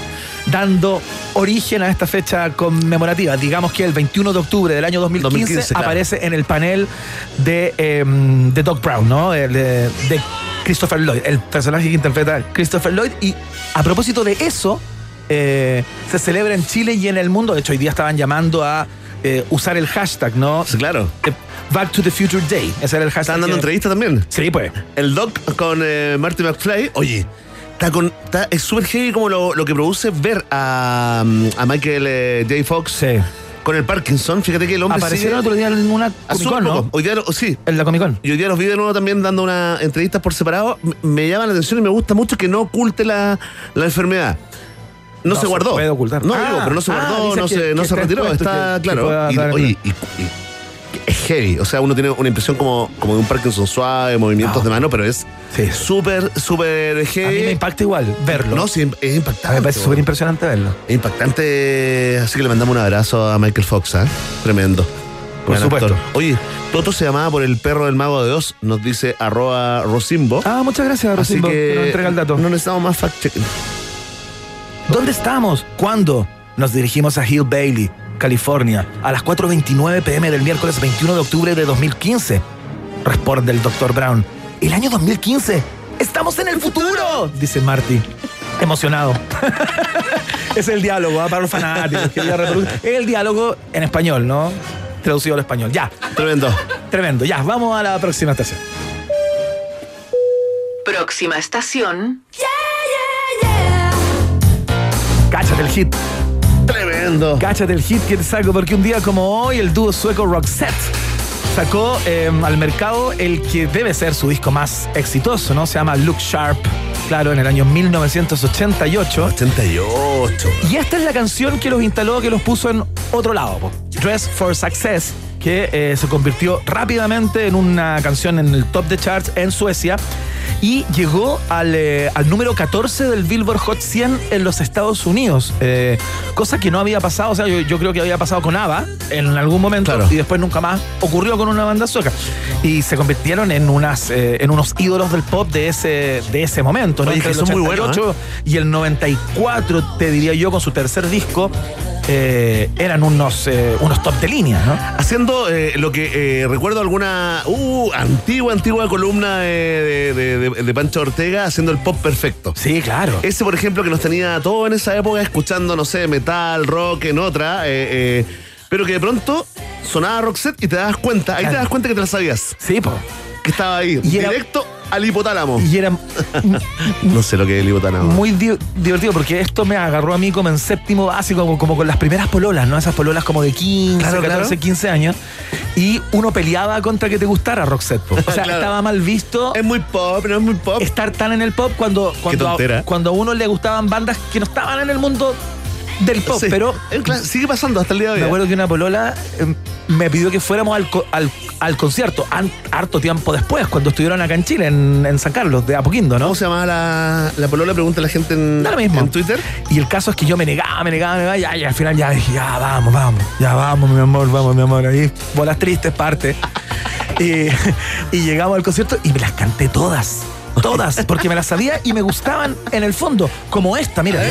B: Dando origen a esta fecha conmemorativa. Digamos que el 21 de octubre del año 2015,
C: 2015, claro.
B: aparece en el panel de, eh, de Doc Brown, ¿no? De, de- de Christopher Lloyd, el personaje que interpreta Christopher Lloyd. Y a propósito de eso, eh, se celebra en Chile y en el mundo. De hecho, hoy día estaban llamando a eh, usar el hashtag, ¿no?
C: Sí, claro.
B: Eh, Back to the Future Day. Ese era el hashtag.
C: Están dando
B: que-
C: entrevista también.
B: Sí, pues.
C: El Doc con Marty McFly, oye, está con, está, es súper heavy como lo, lo que produce ver a, mm, a Michael eh, J. Fox
B: Sí.
C: con el Parkinson. Fíjate que el hombre
B: Aparecieron
C: sigue-
B: otro día en una
C: Ah,
B: Comic.
C: Hoy día, lo- sí.
B: En la Comic Con.
C: Y hoy día los vi de nuevo también dando unas entrevistas por separado. Me llama la atención y me gusta mucho que no oculte la, la enfermedad. No,
B: No
C: se
B: se
C: guardó.
B: puede ocultar.
C: No,
B: Ah,
C: digo, pero no se
B: ah,
C: guardó,
B: dices
C: no, se,
B: que
C: no se retiró. Está claro. Y, oye, y- y- es heavy. O sea, uno tiene una impresión como, como de un Parkinson suave, movimientos
B: No.
C: de mano, pero es
B: Sí.
C: súper, súper
B: A mí
C: heavy.
B: me impacta igual verlo.
C: No, sí, es
B: A
C: impactante.
B: mí me parece súper impresionante verlo.
C: Es impactante. Así que le mandamos un abrazo a Michael Fox, ¿ah? Tremendo.
B: Por
C: Gran
B: supuesto.
C: actor. Oye, Toto se llamaba por el perro del mago de Oz, nos dice arroba Rosimbo.
B: Ah, muchas gracias,
C: Así
B: Rosimbo,
C: que
B: que nos entrega el dato.
C: no necesitamos más fact-checking.
B: ¿Dónde estamos? ¿Cuándo? Nos dirigimos a Hill Bailey, California, a las 4.29 pm del miércoles 21 de octubre de 2015. Responde el Dr. Brown. ¿El año 2015? ¡Estamos en el futuro! Dice Marty. Emocionado. es el diálogo ¿ah? para los fanáticos. el diálogo en español, ¿no? Traducido al español. Ya,
C: Tremendo.
B: tremendo. Ya, vamos a la próxima estación.
G: Próxima estación.
B: Cáchate el hit.
C: Tremendo.
B: Cáchate el hit que te saco, porque un día como hoy el dúo sueco Roxette sacó eh, al mercado el que debe ser su disco más exitoso, ¿no? Se llama Look Sharp, claro, en el año 1988.
C: 88.
B: Y esta es la canción que los instaló, que los puso en otro lado, po. Dress for Success, que eh, se convirtió rápidamente en una canción en el top de charts en Suecia y llegó al, eh, al número 14 del Billboard Hot 100 en los Estados Unidos, eh, cosa que no había pasado, o sea, yo, yo creo que había pasado con ABBA en algún momento
C: Claro.
B: y después nunca más ocurrió con una banda sueca. Y se convirtieron en, unas, eh, en unos ídolos del pop de ese, de ese momento, ¿no?
C: Oye, que son muy buenos,
B: 88 y el 94, te diría yo, con su tercer disco, eh, eran unos, eh, unos top de línea, ¿no?
C: Haciendo eh, lo que recuerdo alguna uh, antigua, antigua columna de, de- de- de Pancho Ortega haciendo el pop perfecto.
B: Sí, claro.
C: Ese, por ejemplo, que nos tenía todo en esa época escuchando, no sé, metal, rock, en otra, pero que de pronto sonaba Roxette y te das cuenta, ahí te das cuenta que te la sabías,
B: Sí, po.
C: Que estaba ahí,
B: Y era-
C: directo al hipotálamo.
B: Y era
C: No sé lo que es el hipotálamo.
B: muy di- divertido porque esto me agarró a mí como en séptimo básico, como, como con las primeras pololas, ¿no? Esas pololas como de 15,
C: Claro,
B: 14,
C: claro.
B: 15 años. Y uno peleaba contra que te gustara Roxette. po. O sea,
C: Claro.
B: estaba mal visto
C: Es muy pop, no es muy pop.
B: estar tan en el pop cuando, cuando, a, cuando a uno le gustaban bandas que no estaban en el mundo del pop.
C: Sí.
B: Pero
C: sigue pasando hasta el día de hoy.
B: Me acuerdo que una polola eh, me pidió que fuéramos al, al, al concierto an- harto tiempo después, cuando estuvieron acá en Chile, en, en San Carlos, de Apoquindo, ¿no?
C: ¿Cómo se llamaba la, la polola? Pregunta la gente en,
B: Da lo mismo.
C: en Twitter.
B: Y el caso es que yo me negaba, me negaba, me negaba, y, y al final ya dije, ya vamos, vamos, ya vamos, mi amor, vamos, mi amor, ahí, bolas tristes, parte. y, y llegamos al concierto y me las canté todas. Todas, porque me las sabía y me gustaban en el fondo, como esta, mira.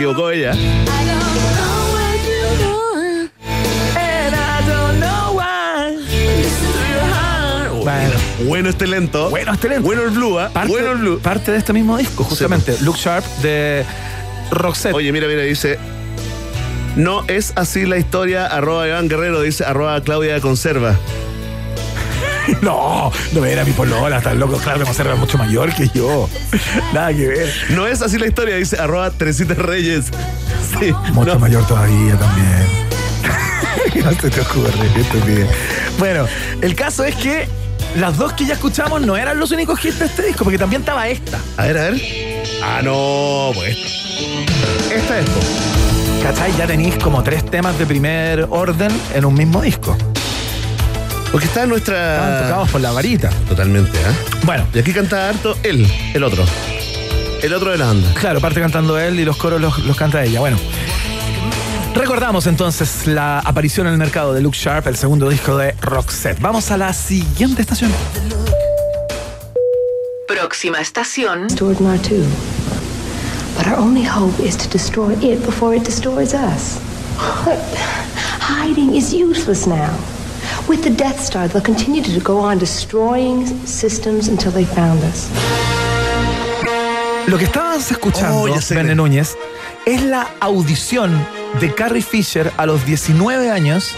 C: Equivocó ella.
B: Bueno,
C: Bueno este lento.
B: Bueno este lento.
C: Bueno el blue, ¿ah?
B: parte,
C: Bueno el blue.
B: parte de este mismo disco, justamente, Look Sharp de Roxette.
C: Oye, mira, mira, dice. No es así la historia, arroba Iván Guerrero, dice arroba Claudia Conserva.
B: No, no era mi polola, está loco, claro, conserva mucho mayor que yo. Nada que ver.
C: No es así la historia, dice arroba Teresita Reyes. Sí.
B: Mucho
C: no.
B: mayor todavía también. no se te ocurre, estúpida. Bueno, el caso es que las dos que ya escuchamos no eran los únicos hits de este disco, porque también estaba esta.
C: A ver, a ver. Ah, no, pues. Esta es.
B: ¿Cachai? Ya tenéis como tres temas de primer orden en un mismo disco.
C: Porque está en nuestra.
B: Estaban tocados por la varita.
C: Totalmente, ¿ah?
B: Bueno,
C: Y aquí canta harto él, el otro. El otro de la banda.
B: claro, parte cantando él y los coros los, los canta ella. Bueno. Recordamos entonces la aparición en el mercado de Luke Sharp, el segundo disco de Roxette. Vamos a la siguiente estación.
G: Próxima estación.
H: destroyed R2. But our only hope is to destroy it before it destroys us. But hiding is useless now. With the Death Star, they'll continue to go on destroying systems until they found us.
B: Lo que estabas escuchando,
C: Oh.
B: Bene Núñez, es la audición de Carrie Fisher a los 19 años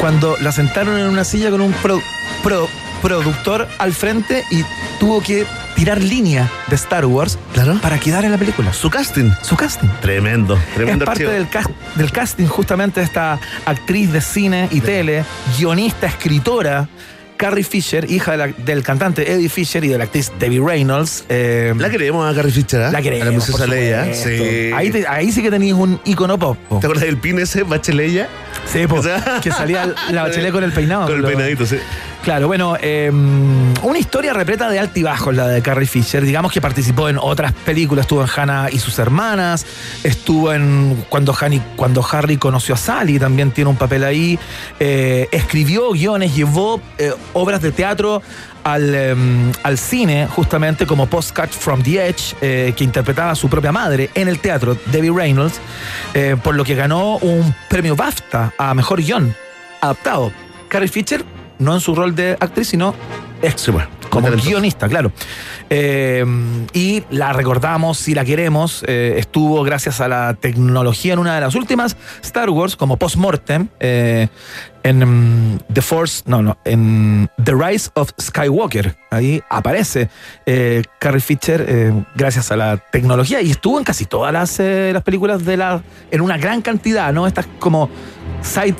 B: cuando la sentaron en una silla con un pro- pro- productor al frente y tuvo que tirar línea de Star Wars
C: Claro.
B: para quedar en la película.
C: Su casting.
B: Su casting.
C: Tremendo,
B: Es
C: tremendo
B: parte
C: archivo.
B: del, cas- del casting justamente de esta actriz de cine y tele, guionista, escritora, Carrie Fisher, hija de la- del cantante Eddie Fisher y de la actriz Debbie Reynolds. eh,
C: La queremos a Carrie Fisher, ¿ah?
B: la queremos,
C: A la princesa Leia. Sí.
B: Ahí, te- ahí sí que tenéis un icono pop. po.
C: ¿Te acuerdas del pin ese?
B: Sí, po,
C: O sea-
B: que salía la bachelet con el peinado.
C: Con el
B: Lo-
C: peinadito, sí.
B: Claro, bueno, eh, una historia repleta de altibajos la de Carrie Fisher. Digamos que participó en otras películas, estuvo en Hannah y sus hermanas, estuvo en cuando, cuando Harry conoció a Sally, también tiene un papel ahí. Eh, escribió guiones, llevó eh, obras de teatro al, eh, al cine, justamente como Postcard from the Edge, eh, que interpretaba a su propia madre en el teatro, Debbie Reynolds, por lo que ganó un premio BAFTA a mejor guion adaptado. Carrie Fisher, no en su rol de actriz, sino como guionista, claro. Eh, y la recordamos, si la queremos, eh, estuvo gracias a la tecnología en una de las últimas Star Wars, como Postmortem, eh, en mm, The Force, no, no, en The Rise of Skywalker. Ahí aparece Carrie Fisher gracias a la tecnología y estuvo en casi todas las, las películas de la, en una gran cantidad, ¿no? Estas como side,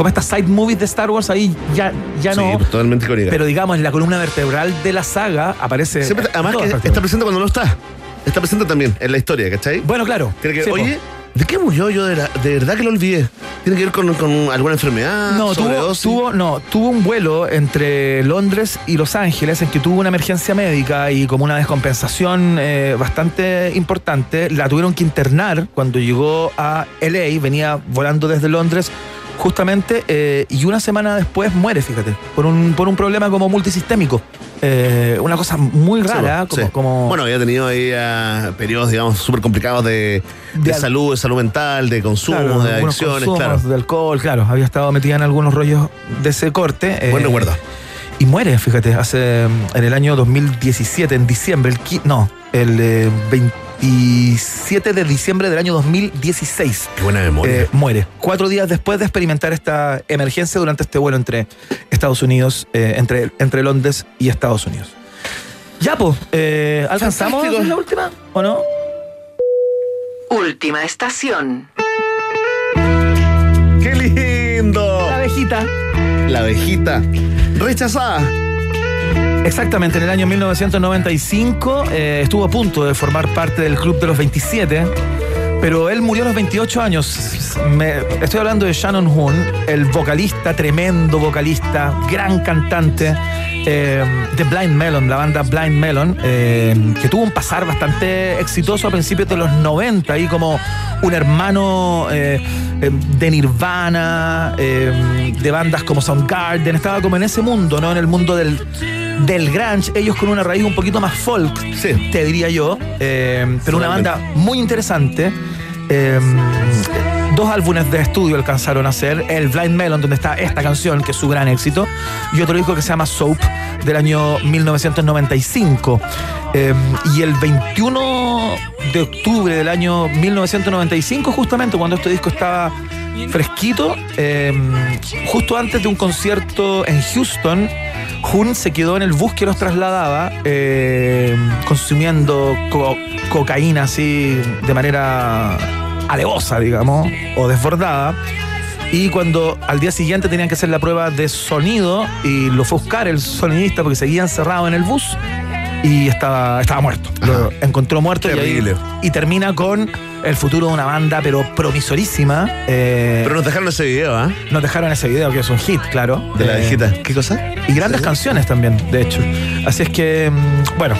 B: como estas side movies de Star Wars ahí ya, ya
C: Sí,
B: no.
C: pues, totalmente icónica.
B: Pero digamos, en la columna vertebral de la saga aparece.
C: Siempre- además que está presente cuando no está. Está presente también en la historia, ¿cachai?
B: Bueno, claro.
C: Tiene que
B: Sí, po.
C: oye, ¿de qué murió yo? De, la- de verdad que lo olvidé. ¿Tiene que ver con, con alguna enfermedad?
B: No, tuvo, tuvo, no, tuvo un vuelo entre Londres y Los Ángeles en que tuvo una emergencia médica y como una descompensación eh, bastante importante. La tuvieron que internar cuando llegó a LA, venía volando desde Londres justamente eh, y una semana después muere, fíjate, por un, por un problema como multisistémico. Eh, una cosa muy rara, como,
C: sí.
B: como
C: Bueno, había tenido ahí ah, periodos, digamos, súper complicados de, de,
B: De al-
C: salud, de salud mental, de consumo,
B: Claro,
C: de adicciones, claro.
B: de alcohol, claro. Había estado metida en algunos rollos de ese corte. eh,
C: Buen recuerdo.
B: Y muere, fíjate, hace en el año 2017, en diciembre, el no, el eh, 27 de diciembre del año 2016.
C: Qué buena memoria.
B: eh, muere. Cuatro días después de experimentar esta emergencia durante este vuelo entre Estados Unidos, eh, entre, entre Londres y Estados Unidos. Ya, pues, eh, ¿alcanzamos
C: Fantástico.
B: la última o no?
G: Última estación.
C: ¡Qué lindo!
B: La abejita.
C: La abejita. Rechazada.
B: Exactamente, en el año 1995 eh, estuvo a punto de formar parte del Club de los 27, pero él murió a los 28 años. Estoy hablando de Shannon Hoon, el vocalista, tremendo vocalista, gran cantante eh, de Blind Melon, la banda Blind Melon, eh, que tuvo un pasar bastante exitoso a principios de los 90, ahí como un hermano de Nirvana, de bandas como Soundgarden, estaba como en ese mundo, ¿no? En el mundo del, del grunge, ellos con una raíz un poquito más folk,
C: Sí.
B: te diría yo, eh, pero una banda muy interesante. Eh, dos álbumes de estudio alcanzaron a hacer, el Blind Melon, donde está esta canción, que es su gran éxito, y otro disco que se llama Soap, del año 1995. Eh, y el 21 de octubre del año 1995, justamente cuando este disco estaba fresquito, eh, justo antes de un concierto en Houston, Hun se quedó en el bus que los trasladaba, eh, consumiendo co- cocaína así de manera alevosa, digamos, o desbordada. Y cuando al día siguiente tenían que hacer la prueba de sonido y lo fue a buscar el sonidista porque seguía encerrado en el bus y estaba, estaba muerto. Lo encontró muerto y, ahí- y termina con el futuro de una banda, pero promisorísima. Eh,
C: Pero nos dejaron ese video, ¿ah?
B: nos dejaron ese video que es un hit, claro.
C: De la
B: Eh,
C: viejita. ¿Qué cosa?
B: y grandes canciones también, de hecho. Así es que, mm, bueno,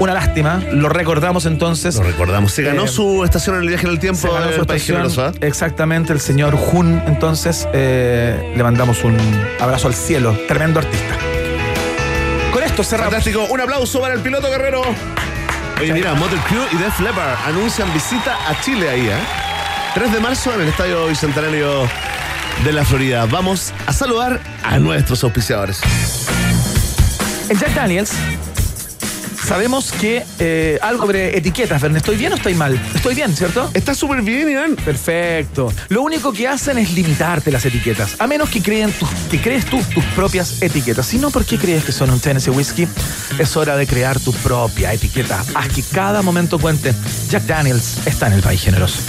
B: una lástima. Lo recordamos entonces.
C: Lo recordamos. Se ganó
B: Eh,
C: su estación en el viaje en el tiempo
B: Se ganó su estación.
C: ¿ah?
B: Exactamente, el señor Jun. Entonces, eh, le mandamos un abrazo al cielo. Tremendo artista. Esto cerramos.
C: Fantástico. Un aplauso para el piloto guerrero. Oye, mira, Motor Crew y Def Leppard anuncian visita a Chile ahí, ¿eh? 3 de marzo en el Estadio Bicentenario de la Florida. Vamos a saludar a nuestros auspiciadores.
B: En Jack Daniels sabemos que eh, algo sobre etiquetas, Verne. ¿Estoy bien o estoy mal? Estoy bien, ¿cierto?
C: Está súper bien, Iván.
B: Perfecto. Lo único que hacen es limitarte las etiquetas. A menos que, creen que crees tú tus propias etiquetas. Si no, ¿por qué crees que son un Tennessee Whiskey? Es hora de crear tu propia etiqueta. Haz que cada momento cuente. Jack Daniels está en el país generoso.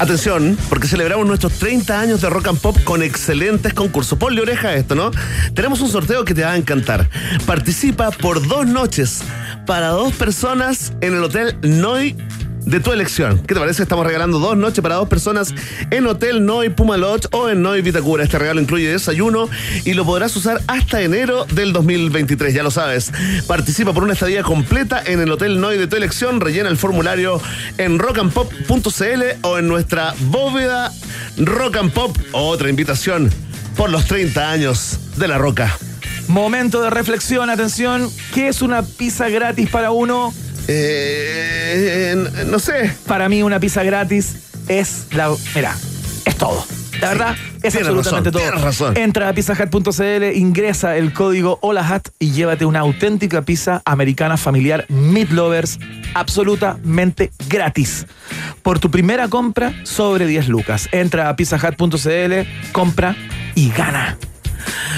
C: Atención, porque celebramos nuestros 30 años de rock and pop con excelentes concursos. Ponle oreja a esto, ¿no? Tenemos un sorteo que te va a encantar. Participa por dos noches para dos personas en el Hotel Noi de tu elección. ¿Qué te parece? Estamos regalando dos noches para dos personas en Hotel Noi Puma Lodge o en Noi Vitacura. Este regalo incluye desayuno y lo podrás usar hasta enero del 2023, ya lo sabes. Participa por una estadía completa en el Hotel Noi de tu elección. Rellena el formulario en rockandpop.cl o en nuestra bóveda Rock and Pop. Otra invitación por los 30 años de la Roca.
B: Momento de reflexión, atención. ¿Qué es una pizza gratis para uno?
C: Eh, n- no sé.
B: Para mí una pizza gratis es la... Mira, es todo. La verdad, es absolutamente
C: razón,
B: todo.
C: tienes razón.
B: Entra a pizzahut.cl, ingresa el código HOLAHAT y llévate una auténtica pizza americana familiar Meat Lovers absolutamente gratis. Por tu primera compra sobre 10 lucas. Entra a pizzahut.cl, compra y gana.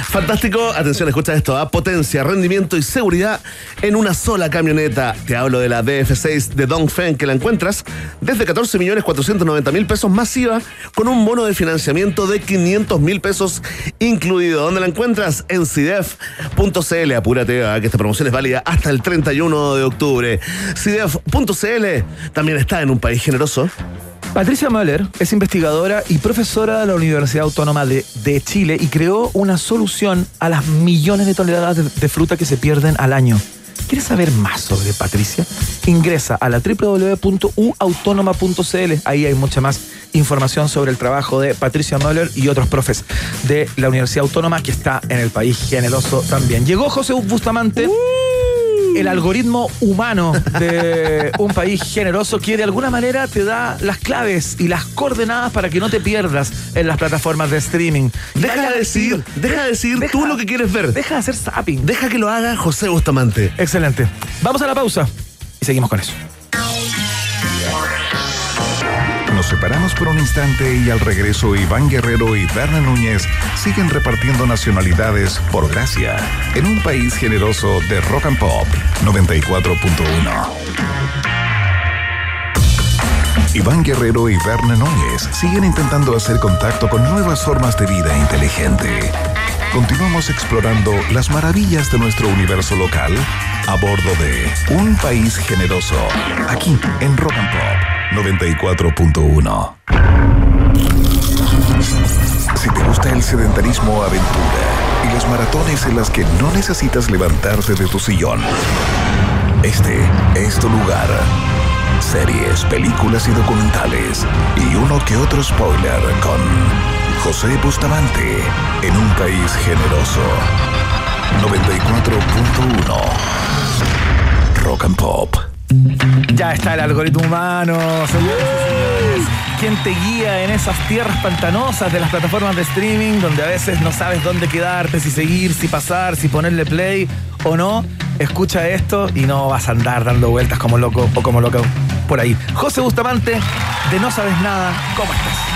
C: Fantástico, atención, escucha esto, ¿ah? potencia, rendimiento y seguridad en una sola camioneta. Te hablo de la DF6 de Dongfeng que la encuentras desde 14 millones 490 mil pesos masiva con un bono de financiamiento de 500 mil pesos incluido. ¿Dónde la encuentras? En CIDEF.cl. Apúrate ¿ah? que esta promoción es válida hasta el 31 de octubre. CIDEF.cl también está en un país generoso.
B: Patricia Möller es investigadora y profesora de la Universidad Autónoma de, Chile y creó una solución a las millones de toneladas de, fruta que se pierden al año. ¿Quieres saber más sobre Patricia? Ingresa a la www.uautónoma.cl. Ahí hay mucha más información sobre el trabajo de Patricia Möller y otros profes de la Universidad Autónoma que está en el país generoso también. Llegó José Bustamante el algoritmo humano de un país generoso que de alguna manera te da las claves y las coordenadas para que no te pierdas en las plataformas de streaming.
C: Deja de decir, deja de decir
B: deja-
C: tú lo que quieres ver.
B: Deja de hacer zapping.
C: Deja que lo haga José Bustamante.
B: Excelente. Vamos a la pausa y seguimos con eso.
A: Nos separamos por un instante y al regreso Iván Guerrero y Berna Núñez siguen repartiendo nacionalidades por gracia en un país generoso de rock and pop 94.1. Iván Guerrero y Berna Núñez siguen intentando hacer contacto con nuevas formas de vida inteligente. Continuamos explorando las maravillas de nuestro universo local a bordo de Un País Generoso, aquí en Rock and Pop 94.1. Si te gusta el sedentarismo aventura y las maratones en las que no necesitas levantarte de tu sillón, este es tu lugar. Series, películas y documentales y uno que otro spoiler con José Bustamante en un país generoso. 94.1 Rock and Pop.
B: Ya está el algoritmo humano, señores. Quien te guía en esas tierras pantanosas de las plataformas de streaming, donde a veces no sabes dónde quedarte, si seguir, si pasar, si ponerle play o no. Escucha esto y no vas a andar dando vueltas como loco o como loco por ahí. José Bustamante, de No Sabes Nada, ¿cómo estás?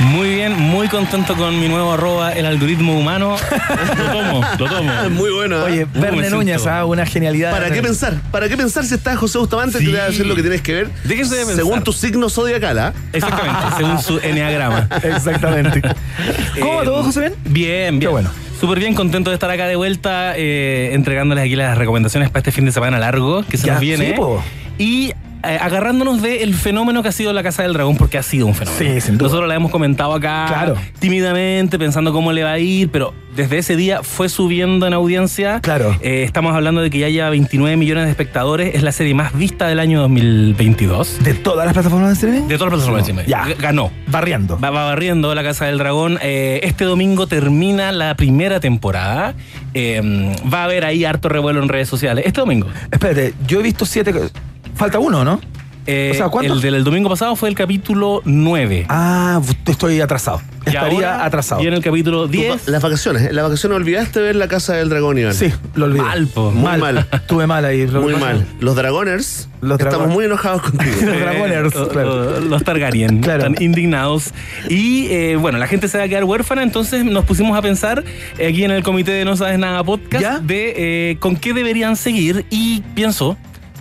I: Muy bien, muy contento con mi nuevo arroba, el algoritmo humano. Lo tomo, lo tomo.
C: Muy bueno. ¿eh?
B: Oye, Verne Núñez, ah, una genialidad.
C: ¿Para qué pensar? ¿Para qué pensar si estás José Bustamante?
I: Sí.
C: Te voy a decir lo que tienes que ver.
I: Déjense de pensar.
C: Según tu signo zodiacal, ¿ah?
I: Exactamente, según su enneagrama.
B: Exactamente. ¿Cómo va
I: Eh,
B: todo, José Ben?
I: Bien, bien.
B: Qué bueno.
I: Súper bien, contento de estar acá de vuelta, eh, entregándoles aquí las recomendaciones para este fin de semana largo que se
B: Ya,
I: nos viene.
B: sí, po.
I: y eh, agarrándonos del fenómeno que ha sido la Casa del Dragón, porque ha sido un fenómeno.
B: Sí, sin duda.
I: Nosotros la hemos comentado acá
B: Claro.
I: tímidamente, pensando cómo le va a ir, pero desde ese día fue subiendo en audiencia.
B: Claro.
I: Eh, estamos hablando de que ya lleva 29 millones de espectadores, es la serie más vista del año 2022.
B: ¿De todas las plataformas de streaming?
I: De todas las plataformas de streaming.
B: Ya.
I: Ganó.
B: Barriendo.
I: Va, va barriendo la Casa del Dragón. Eh, este domingo termina la primera temporada. Eh, va a haber ahí harto revuelo en redes sociales. Este domingo.
B: Espérate, yo he visto siete. Falta uno, ¿no?
I: Eh,
B: O sea, ¿cuántos?
I: el del domingo pasado fue el capítulo 9.
B: Ah, estoy atrasado.
I: Y
B: Estaría
I: ahora
B: atrasado.
I: Viene el capítulo
C: Tu
I: 10.
C: va- Las vacaciones. En las vacaciones olvidaste ver la casa del dragón, Iván.
B: Sí, lo olvidé.
I: Mal, po.
C: Muy mal.
B: Estuve mal ahí. lo-
C: Muy
B: lo-
C: mal. Los Dragoners.
B: Los
C: estamos
B: Dragon-
C: muy enojados contigo.
B: Los Dragoners,
I: Eh,
B: claro.
I: Los Targaryen.
B: Claro.
I: Están indignados. Y eh, bueno, la gente se va a quedar huérfana. Entonces nos pusimos a pensar eh, aquí en el comité de No Sabes Nada podcast
B: ¿Ya?
I: de eh, con qué deberían seguir. Y pienso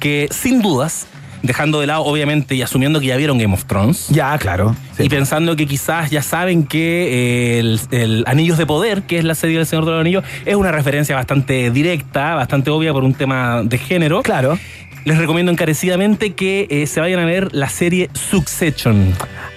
I: que sin dudas, dejando de lado obviamente y asumiendo que ya vieron Game of Thrones.
B: Ya, claro. Sí.
I: Y pensando que quizás ya saben que eh, el, el Anillos de Poder, que es la serie del Señor de los Anillos, es una referencia bastante directa, bastante obvia por un tema de género.
B: Claro.
I: Les recomiendo encarecidamente que eh, se vayan a ver la serie Succession.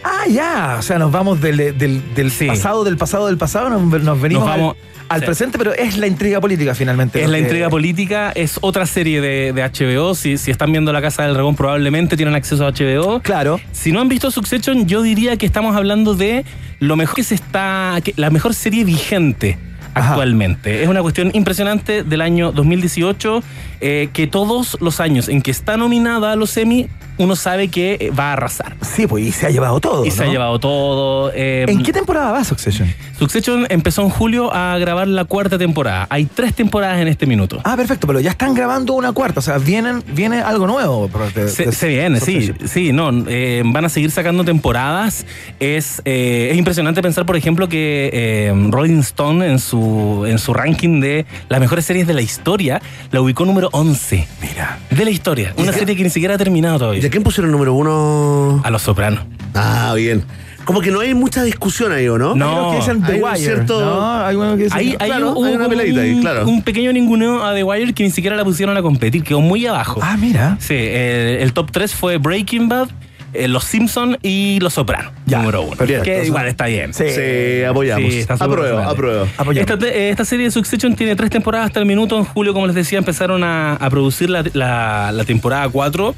B: Ah, ya. O sea, nos vamos del, del, del
I: Sí.
B: pasado, del pasado, del pasado, nos, nos venimos
I: Nos vamos-
B: al, al
I: sí.
B: presente, pero es la intriga política finalmente.
I: Es la
B: que-
I: intriga política, es otra serie de, de HBO. Si, si están viendo La Casa del Dragón, probablemente tienen acceso a HBO.
B: Claro.
I: Si no han visto Succession, yo diría que estamos hablando de lo mejor que se está. que- la mejor serie vigente
B: Ajá.
I: actualmente. Es una cuestión impresionante del año 2018, eh, que todos los años en que está nominada a los Emmy, uno sabe que eh, va a arrasar.
B: Sí, pues y se ha llevado todo.
I: Y se ha llevado todo. eh,
B: ¿En qué temporada va Succession?
I: Succession empezó en julio a grabar la cuarta temporada. Hay tres temporadas en este minuto.
B: Ah, perfecto, pero ya están grabando una cuarta, o sea, vienen, viene algo nuevo. de-
I: Se,
B: de-
I: se viene, sí,
B: Succession.
I: sí, no, eh, van a seguir sacando temporadas. Es, eh, es impresionante pensar, por ejemplo, que eh, Rolling Stone en su, en su ranking de las mejores series de la historia la ubicó número 11.
B: Mira.
I: De la historia. Una serie que ni siquiera ha terminado
C: ¿Y
I: todavía.
C: A quién pusieron número uno?
I: A Los Sopranos.
C: Ah, bien. Como que no hay mucha discusión ahí, ¿o no?
I: No.
B: Hay unos que dicen The
C: hay un
B: Wire.
C: cierto-
B: ¿no? Hay uno que dicen.
I: Ahí, ahí
C: claro,
I: hubo
C: hay una
I: como
C: peleita ahí,
I: un-
C: claro.
I: Un pequeño ninguneo a The Wire que ni siquiera la pusieron a competir, quedó muy abajo.
B: Ah, mira.
I: Sí, el, el top 3 fue Breaking Bad, eh, Los Simpson y Los Sopranos. Número uno.
B: perfecto.
I: Que igual está bien.
B: Sí.
C: Sí, apoyamos.
I: Sí, está súper
C: apruebo, apruebo.
B: Apoyamos.
I: Esta, te- eh, esta serie de Succession tiene tres temporadas hasta el minuto. En julio, como les decía, empezaron a, a producir la, la- la temporada 4.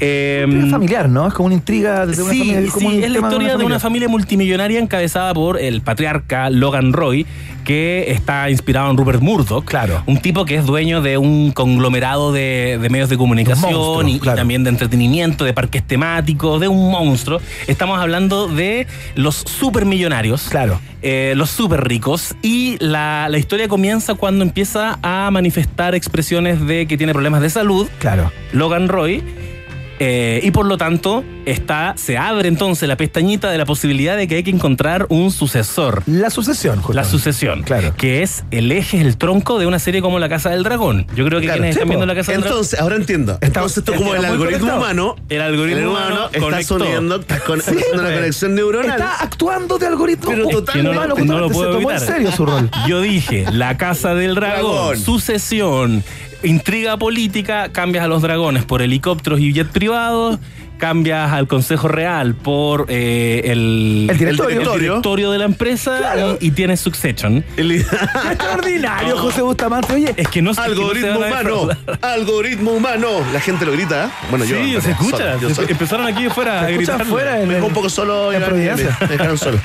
I: Eh,
B: Intriga familiar, ¿no? Es como una intriga de una
I: sí,
B: familia.
I: sí,
B: un
I: es la
B: tema
I: historia de una familia multimillonaria encabezada por el patriarca Logan Roy, que está inspirado en Rupert Murdoch.
B: Claro.
I: Un tipo que es dueño de un conglomerado de, de medios de comunicación
B: monstruo,
I: y, también de entretenimiento, de parques temáticos, de un monstruo. Estamos hablando de los supermillonarios.
B: Claro.
I: eh, los súper ricos y la, la historia comienza cuando empieza a manifestar expresiones de que tiene problemas de salud
B: Claro.
I: Logan Roy. Eh, y por lo tanto, está, se abre entonces la pestañita de la posibilidad de que hay que encontrar un sucesor.
B: La sucesión,
I: La
B: justamente.
I: sucesión.
B: Claro.
I: Que es el eje, el tronco de una serie como La Casa del Dragón. Yo creo que
C: Claro,
I: quienes
B: sí,
I: están viendo La Casa del Dragón.
C: Entonces, ahora entiendo. Entonces, esto como el algoritmo humano.
I: El algoritmo humano
C: con- estás haciendo una conexión neuronal.
B: Está actuando de algoritmo.
C: Pero total,
I: que no,
B: humano,
I: lo- no lo puedo
B: se tomó en serio su rol.
I: Yo dije, la casa del dragón,
C: Dragón.
I: sucesión, intriga política, cambias a los dragones por helicópteros y jet privados, cambias al Consejo Real por eh, el,
B: El directorio.
I: el directorio de la empresa
B: Claro.
I: y, y tienes succession.
B: Extraordinario, José Bustamante. Oye,
I: Es que no sé
C: algoritmo humano. Algoritmo humano. La gente lo grita. ¿eh? Bueno, yo.
I: Sí, se escucha.
C: solo, yo solo.
I: Empezaron aquí afuera a gritar.
B: afuera
C: Me dejó un poco solo.
B: en
C: me- me dejaron solo.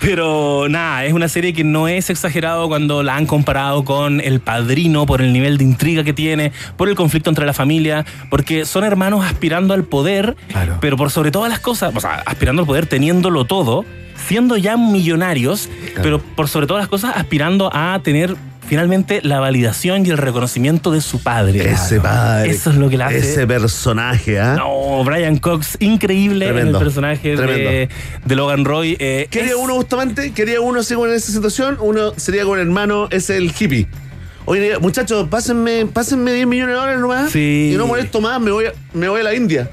I: Pero nada, es una serie que no es exagerado cuando la han comparado con El Padrino por el nivel de intriga que tiene, por el conflicto entre la familia, porque son hermanos aspirando al poder,
B: Claro.
I: pero por sobre todas las cosas, o sea, aspirando al poder, teniéndolo todo, siendo ya millonarios, pero por sobre todas las cosas aspirando a tener finalmente la validación y el reconocimiento de su padre.
C: Ese padre.
I: Eso es lo que la hace.
C: Ese personaje, ¿ah?
I: No, Brian Cox, increíble en el personaje de, de Logan Roy. eh,
C: Quería
I: es-
C: uno justamente, quería uno así en esa situación, uno sería con el hermano, es el hippie. Oye, muchachos, pásenme, pásenme 10 millones de dólares nomás.
I: Sí.
C: Y no molesto más, me voy a, me voy a la India.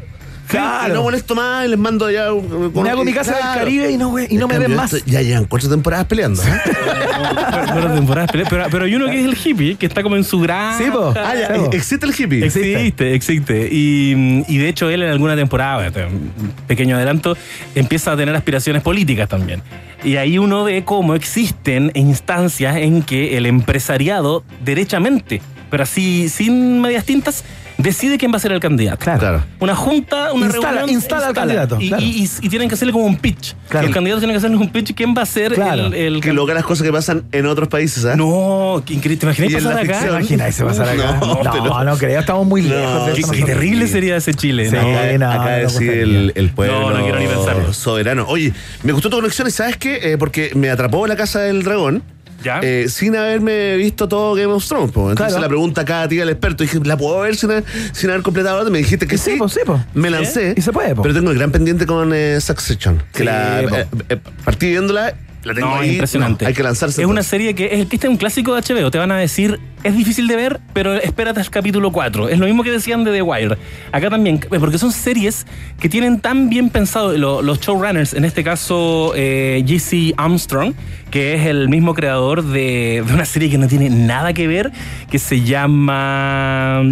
B: Claro.
C: Y no molesto más y les mando allá. con-
B: Me hago mi casa del Caribe y no, y no me
C: En
B: ven más.
C: esto- Ya llevan cuatro temporadas peleando. ¿eh?
I: Fueron temporadas peleas, pero, pero hay uno que es el hippie, que está como en su granja.
B: Sí, po.
C: ah, ya,
B: Sí, po.
C: existe el hippie.
I: Existe, existe. Y, y de hecho él en alguna temporada, este, un pequeño adelanto, empieza a tener aspiraciones políticas también. Y ahí uno ve cómo existen instancias en que el empresariado derechamente, pero así sin medias tintas, decide quién va a ser el candidato.
B: Claro.
C: Claro.
I: Una junta, una
B: Instala-
I: reunión.
B: instala al candidato,
I: Y,
B: claro.
I: y- y- y tienen que hacerle como un pitch.
B: Claro.
I: Los candidatos tienen que hacerle un pitch. ¿Quién va a ser
B: Claro.
I: el, el
C: Que logra las cosas que pasan en otros países, ¿ah?
I: No, qué increíble. ¿Te
C: en
I: pasar acá?
B: Imagina, se pasar acá.
C: No,
B: No,
C: pero-
B: no, creo, estamos muy
C: No,
B: lejos de
I: Qué,
B: eso.
I: qué terrible sería ese Chile.
B: Sí.
I: ¿no?
C: Acá,
B: no,
C: acá
B: no
C: decide el, el pueblo
I: No, no quiero ni pensarlo.
C: soberano. Oye, me gustó tu conexión y ¿sabes qué? Eh, porque me atrapó la casa del dragón.
I: ¿Ya?
C: eh, sin haberme visto todo Game of Thrones. po. Entonces
B: Claro.
C: la pregunta acá a ti al experto. Dije, ¿la puedo ver sin, haber- sin haber completado? Me dijiste que
B: Sí,
C: sí.
B: po, sí, po.
C: Me lancé.
B: Y se puede.
C: Pero tengo el gran pendiente con eh, Succession. Que la eh, eh, partí viéndola, la tengo
I: No,
C: ahí.
I: impresionante.
C: no, hay que lanzarse.
I: Es una serie que es, este es un clásico de HBO. Te van a decir, es difícil de ver, pero espérate al capítulo 4. Es lo mismo que decían de The Wire. Acá también, porque son series que tienen tan bien pensado lo- los showrunners, en este caso eh, J.C. Armstrong, que es el mismo creador de, de una serie que no tiene nada que ver, que se llama...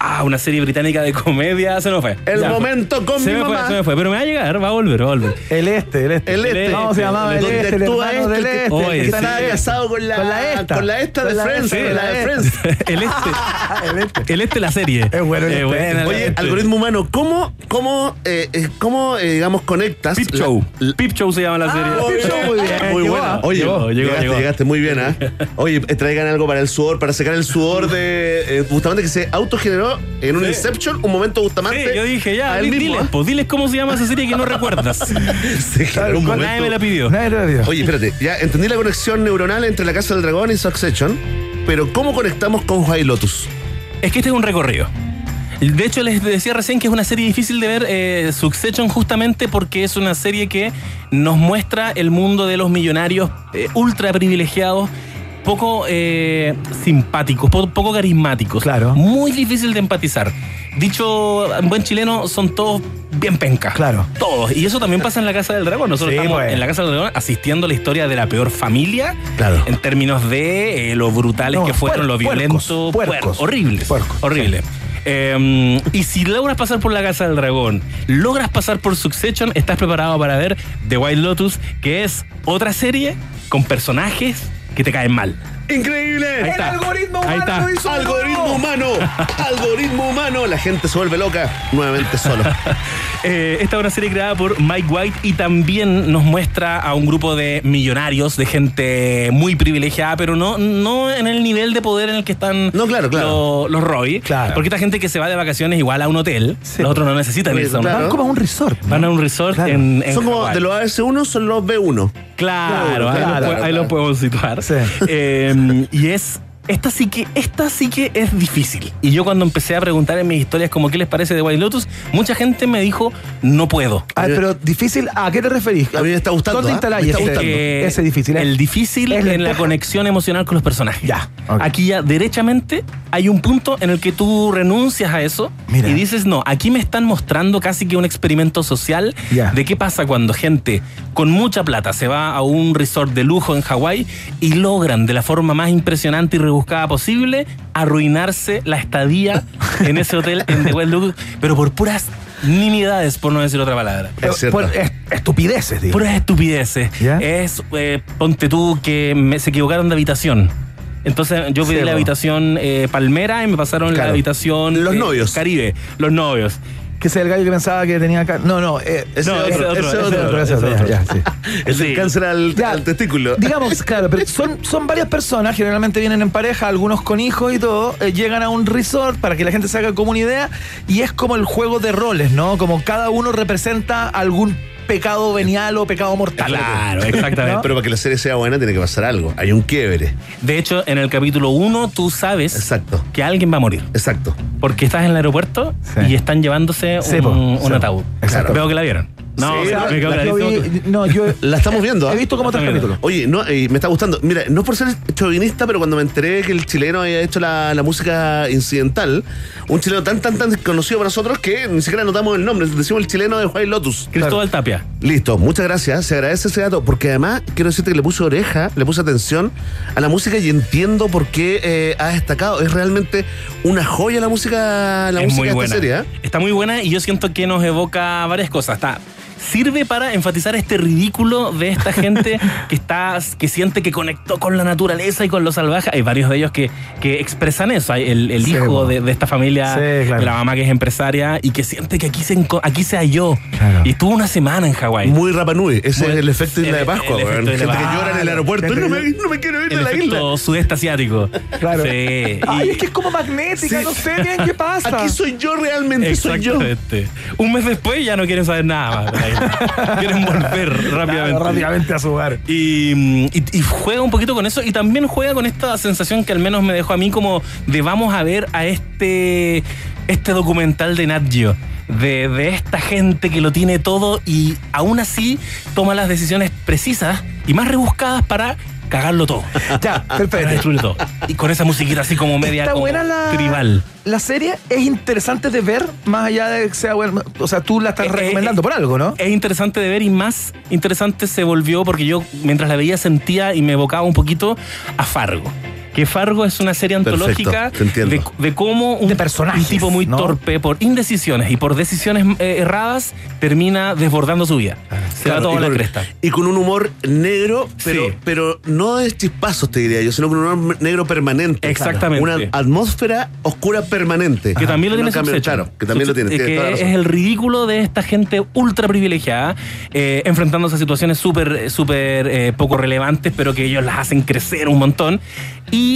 I: Ah, una serie británica de comedia. Se me fue.
C: El
I: Ya.
C: momento con
I: se
C: mi
I: me
C: mamá.
I: Fue, se me fue. Pero me va a llegar, va a volver, va a volver.
B: El este, el este.
C: El este.
B: ¿Cómo se llamaba? El este, el hermano del
C: este,
B: este.
C: que-
I: Oye,
C: estaba casado con la,
B: con la esta.
C: con la esta de Friends. la de. Friends.
I: el este.
B: El este.
I: El este, la serie.
B: Es bueno el este.
C: Oye,
I: este.
C: algoritmo humano, ¿cómo, cómo, eh, eh, cómo eh, digamos, conectas?
I: Pip
C: la-
I: Show.
C: la-
I: Pip Show se llama la serie.
B: Ah, Pip Show, muy bien.
C: Muy buena. Oye, llegaste, muy bien, ¿ah? Oye, traigan algo para el sudor, para secar el sudor de. justamente que se autogeneró en un
I: Sí.
C: Inception, un momento Bustamante.
I: Sí, yo dije ya,
C: a él
I: di-
C: mismo,
I: diles, pues, diles cómo se llama esa serie que no recuerdas.
C: Un
I: Nadie
C: momento-
I: me la pidió.
B: Nadie lo vio.
C: Oye, espérate, ya entendí la conexión neuronal entre la Casa del Dragón y Succession, pero ¿cómo conectamos con White Lotus?
I: Es que este es un recorrido. De hecho, les decía recién que es una serie difícil de ver, eh, Succession, justamente porque es una serie que nos muestra el mundo de los millonarios eh, ultra privilegiados, poco eh, simpáticos, po- poco carismáticos.
B: Claro.
I: Muy difícil de empatizar. Dicho en buen chileno, son todos bien pencas.
B: Claro.
I: Todos. Y eso también pasa en la Casa del Dragón. Nosotros
B: Sí,
I: estamos
B: pues.
I: en la Casa del Dragón asistiendo a la historia de la peor familia.
C: Claro.
I: En términos de eh, lo brutales
B: No,
I: que fueron,
B: puer-
I: lo violentos.
B: puercos.
I: horribles.
B: Puercos,
I: Horrible. Eh, y si logras pasar por la Casa del Dragón, logras pasar por Succession, estás preparado para ver The White Lotus, que es otra serie con personajes que te caen mal.
C: ¡Increíble!
I: Ahí está.
B: algoritmo
I: Ahí
B: humano
I: está.
B: lo hizo.
C: Algoritmo humano, algoritmo humano, la gente se vuelve loca nuevamente solo.
I: Eh, esta es una serie creada por Mike White y también nos muestra a un grupo de millonarios, de gente muy privilegiada, pero no, no en el nivel de poder en el que están
C: No, claro, claro.
I: Los, los Roy.
B: Claro.
I: Porque esta gente que se va de vacaciones igual a un hotel,
B: Sí.
I: los otros no necesitan
C: Sí,
I: irse a un
C: claro.
B: Van como a un resort. ¿no?
I: Van a un resort
B: Claro.
I: en, en
C: Son como
I: Hawái.
C: de los AS1 son los B1.
I: Claro,
C: Claro,
I: ahí,
C: claro,
I: lo, pu- ahí
C: claro.
I: lo podemos situar.
B: Sí.
I: Eh, y es. Esta sí que, esta sí que es difícil. Y yo cuando empecé a preguntar en mis historias como qué les parece de White Lotus, mucha gente me dijo, no puedo.
B: Ah, pero difícil, ¿a qué te referís?
C: A mí me está gustando,
B: ¿Dónde
C: ¿ah? Me está gustando.
I: Eh,
B: ese difícil? eh?
I: El difícil
B: ¿Es
I: en la conexión emocional con los personajes.
B: Ya, ok.
I: Aquí ya derechamente hay un punto en el que tú renuncias a eso
B: Mira.
I: y dices, no, aquí me están mostrando casi que un experimento social
B: Ya.
I: de qué pasa cuando gente con mucha plata se va a un resort de lujo en Hawái y logran de la forma más impresionante y rebuscada posible arruinarse la estadía en ese hotel en The Wild pero por puras nimiedades, por no decir otra palabra.
C: Es cierto.
B: Por est- estupideces, digo.
I: Puras estupideces.
B: ¿Ya?
I: Es, eh, ponte tú, que me- se equivocaron de habitación. Entonces yo pedí
B: Sí,
I: la habitación eh, Palmera y me pasaron la habitación...
C: Los
I: eh,
C: novios.
I: Caribe, los novios.
B: Que es el gallo que pensaba que tenía acá. No, no. eh,
C: Ese
I: No,
C: otro,
I: ese otro,
C: ese
I: ese
C: otro.
I: otro.
B: ese otro,
I: ese
B: ya,
I: otro.
B: ya, sí.
C: Es el cáncer al,
B: Ya,
C: al testículo.
B: Digamos, claro, pero son, son varias personas, generalmente vienen en pareja, algunos con hijos y todo, eh, llegan a un resort para que la gente se haga como una idea y es como el juego de roles, ¿no? Como cada uno representa algún pecado venial o pecado mortal.
I: Claro, exactamente.
C: Pero para que la serie sea buena tiene que pasar algo. Hay un quiebre.
I: De hecho, en el capítulo 1 tú sabes
C: Exacto.
I: que alguien va a morir.
C: Exacto.
I: Porque estás en el aeropuerto
B: Sí.
I: y están llevándose
B: Sí,
I: un, un ataúd.
B: Exacto.
I: Veo que la vieron. No,
C: Sí,
I: me
C: la-
I: quedo
B: Yo
I: clarísimo
B: vi- no, yo
C: La estamos viendo. ¿ah?
B: he visto como tres capítulos.
C: Oye, no, eh, me está gustando. Mira, no por ser chauvinista, pero cuando me enteré que el chileno había hecho la, la música incidental, un chileno tan, tan, tan conocido para nosotros que ni siquiera notamos el nombre. Decimos el chileno de White Lotus.
I: Cristóbal Tapia.
C: Listo, muchas gracias. Se agradece ese dato. Porque además, quiero decirte que le puse oreja, le puse atención a la música y entiendo por qué eh, ha destacado. Es realmente una joya la música, la
I: es
C: música
I: muy buena.
C: esta serie. ¿eh?
I: Está muy buena y yo siento que nos evoca varias cosas. Está sirve para enfatizar este ridículo de esta gente que está que siente que conectó con la naturaleza y con lo salvaje. Hay varios de ellos que, que expresan eso. Hay el, el
B: Sí,
I: hijo de, de esta familia,
B: Sí, claro.
I: de la mamá que es empresaria y que siente que aquí se aquí se halló.
B: Claro.
I: Y estuvo una semana en Hawái.
C: Muy Rapanui. Ese
I: Muy-
C: es el efecto de Isla de
I: el-
C: Pascua,
I: el de
C: Gente
I: Isla
C: que
I: de
C: llora en el aeropuerto.
B: Gente
C: "Ay, no, me, no me quiero ir
I: El
C: de la isla.
I: sudeste asiático.
B: Claro.
I: Sí.
B: Ay,
I: Y-
B: es que es como magnética,
C: Sí.
B: no sé bien qué pasa.
C: Aquí soy yo realmente, soy yo.
I: Un mes después ya no quieren saber nada más. Quieren volver rápidamente.
B: Claro, rápidamente a su hogar.
I: Y, y- y juega un poquito con eso y también juega con esta sensación que al menos me dejó a mí como de vamos a ver a este, este documental de Nat Geo. De, de esta gente que lo tiene todo y aún así toma las decisiones precisas y más rebuscadas para cagarlo todo.
B: Ya, perfecto.
I: destruirlo todo. Y con esa musiquita así como media
B: Está
I: como
B: buena la,
I: tribal.
B: la serie. Es interesante de ver, más allá de que sea buena. O sea, tú la estás
I: Eh,
B: recomendando
I: eh,
B: por algo, ¿no?
I: Es interesante de ver y más interesante se volvió porque yo mientras la veía sentía y me evocaba un poquito a Fargo. Que Fargo es una serie antológica de, de cómo un,
B: De personajes,
I: un tipo muy
B: ¿no?
I: torpe por indecisiones y por decisiones eh, erradas termina desbordando su vida. Se va todo
C: y
I: a la
C: con-
I: cresta.
C: Y con un humor negro, pero,
I: Sí.
C: pero no de chispazos, te diría yo, sino con un humor negro permanente.
I: Exactamente.
C: Una atmósfera oscura permanente.
I: Que también lo
C: no
I: tiene.
C: Claro, que también lo tiene.
I: Que es el ridículo de esta gente ultra privilegiada, eh, enfrentándose a situaciones súper súper eh, poco relevantes, pero que ellos las hacen crecer un montón. Y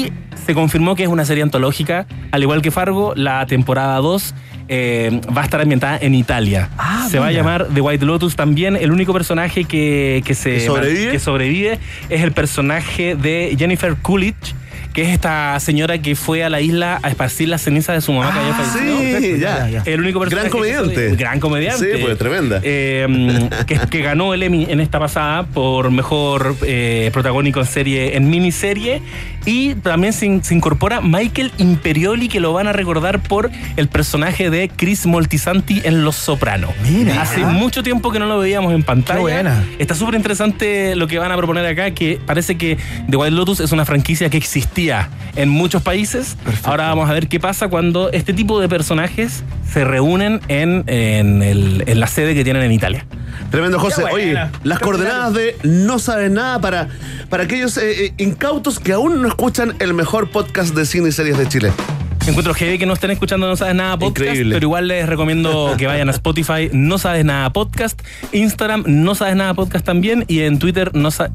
I: se confirmó que es una serie antológica, al igual que Fargo, la temporada 2 eh, va a estar ambientada en Italia.
B: Ah,
I: se va a llamar The White Lotus también. El único personaje que, que se
C: ¿Que sobrevive?
I: que sobrevive es el personaje de Jennifer Coolidge, que es esta señora que fue a la isla a esparcir las cenizas de su mamá que había fallecido.
C: Sí,
B: Perfecto,
C: ya.
B: ya, ya.
I: El único
C: Gran comediante.
I: soy- gran comediante.
C: Sí, pues tremenda.
I: Eh, que, que ganó el Emmy en esta pasada por mejor eh, protagónico en serie, en miniserie. Y también se incorpora Michael Imperioli, que lo van a recordar por el personaje de Chris Moltisanti en Los Sopranos.
B: Mira.
I: Hace mucho tiempo que no lo veíamos en pantalla.
B: Qué buena.
I: Está súper interesante lo que van a proponer acá, que parece que The Wild Lotus es una franquicia que existía en muchos países. Ahora vamos a ver qué pasa cuando este tipo de personajes se reúnen en, en el- en la sede que tienen en Italia.
C: Tremendo, José. Oye, las coordenadas de No Sabes Nada para, para aquellos eh, eh, incautos que aún no escuchan el mejor podcast de cine y series de Chile.
I: Encuentro heavy que no estén escuchando No Sabes Nada Podcast,
C: Increíble.
I: pero igual les recomiendo que vayan a Spotify No Sabes Nada Podcast, Instagram No Sabes Nada Podcast también y en Twitter no sa-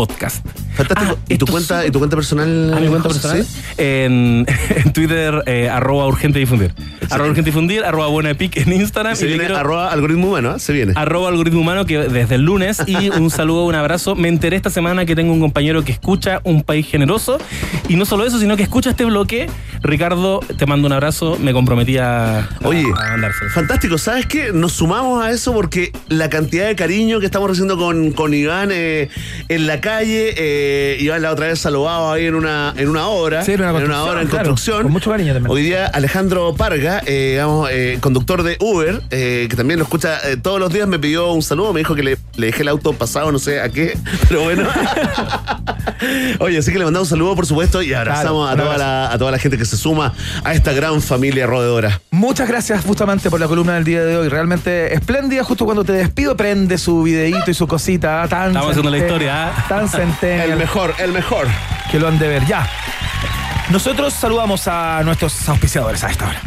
I: NSN-podcast.
C: Fantástico.
I: Ah,
C: ¿Y tu cuenta, y tu cuenta personal?
I: ¿A mi cuenta
C: José?
I: personal?
C: ¿Sí?
I: En, en Twitter, eh, arroba urgente difundir. Arroba urgente difundir, arroba buena epic en Instagram.
C: Se
I: y
C: viene
I: quiero-
C: arroba algoritmo humano, ¿eh? Se viene.
I: arroba algoritmo humano que desde el lunes y un saludo, un abrazo. Me enteré esta semana que tengo un compañero que escucha Un País Generoso y no solo eso, sino que escucha este bloque. Ricardo, te mando un abrazo, me comprometí a,
C: Oye,
I: a
C: fantástico. ¿Sabes qué? Nos sumamos a eso porque la cantidad de cariño que estamos recibiendo con, con Iván eh, en la calle, eh, Iván la otra vez saludado ahí en una, en una obra.
B: Sí, en una
C: en
B: construcción,
C: obra en
B: claro.
C: construcción.
B: Con mucho cariño también.
C: Hoy día Alejandro Parga, eh, digamos, eh, conductor de Uber, eh, que también lo escucha eh, todos los días, me pidió un saludo, me dijo que le, le dejé el auto pasado, no sé a qué, pero bueno. Oye, así que le mandamos un saludo, por supuesto, y abrazamos
B: Claro,
C: a, toda la, a toda la gente que se suma a esta gran familia roedora.
B: Muchas gracias justamente por la columna del día de hoy. Realmente espléndida. Justo cuando te despido, prende su videíto y su cosita. Tan
I: Estamos haciendo la historia, ¿ah?
B: Tan
C: El mejor, el mejor.
B: que lo han de ver. Ya. Nosotros saludamos a nuestros auspiciadores a esta hora.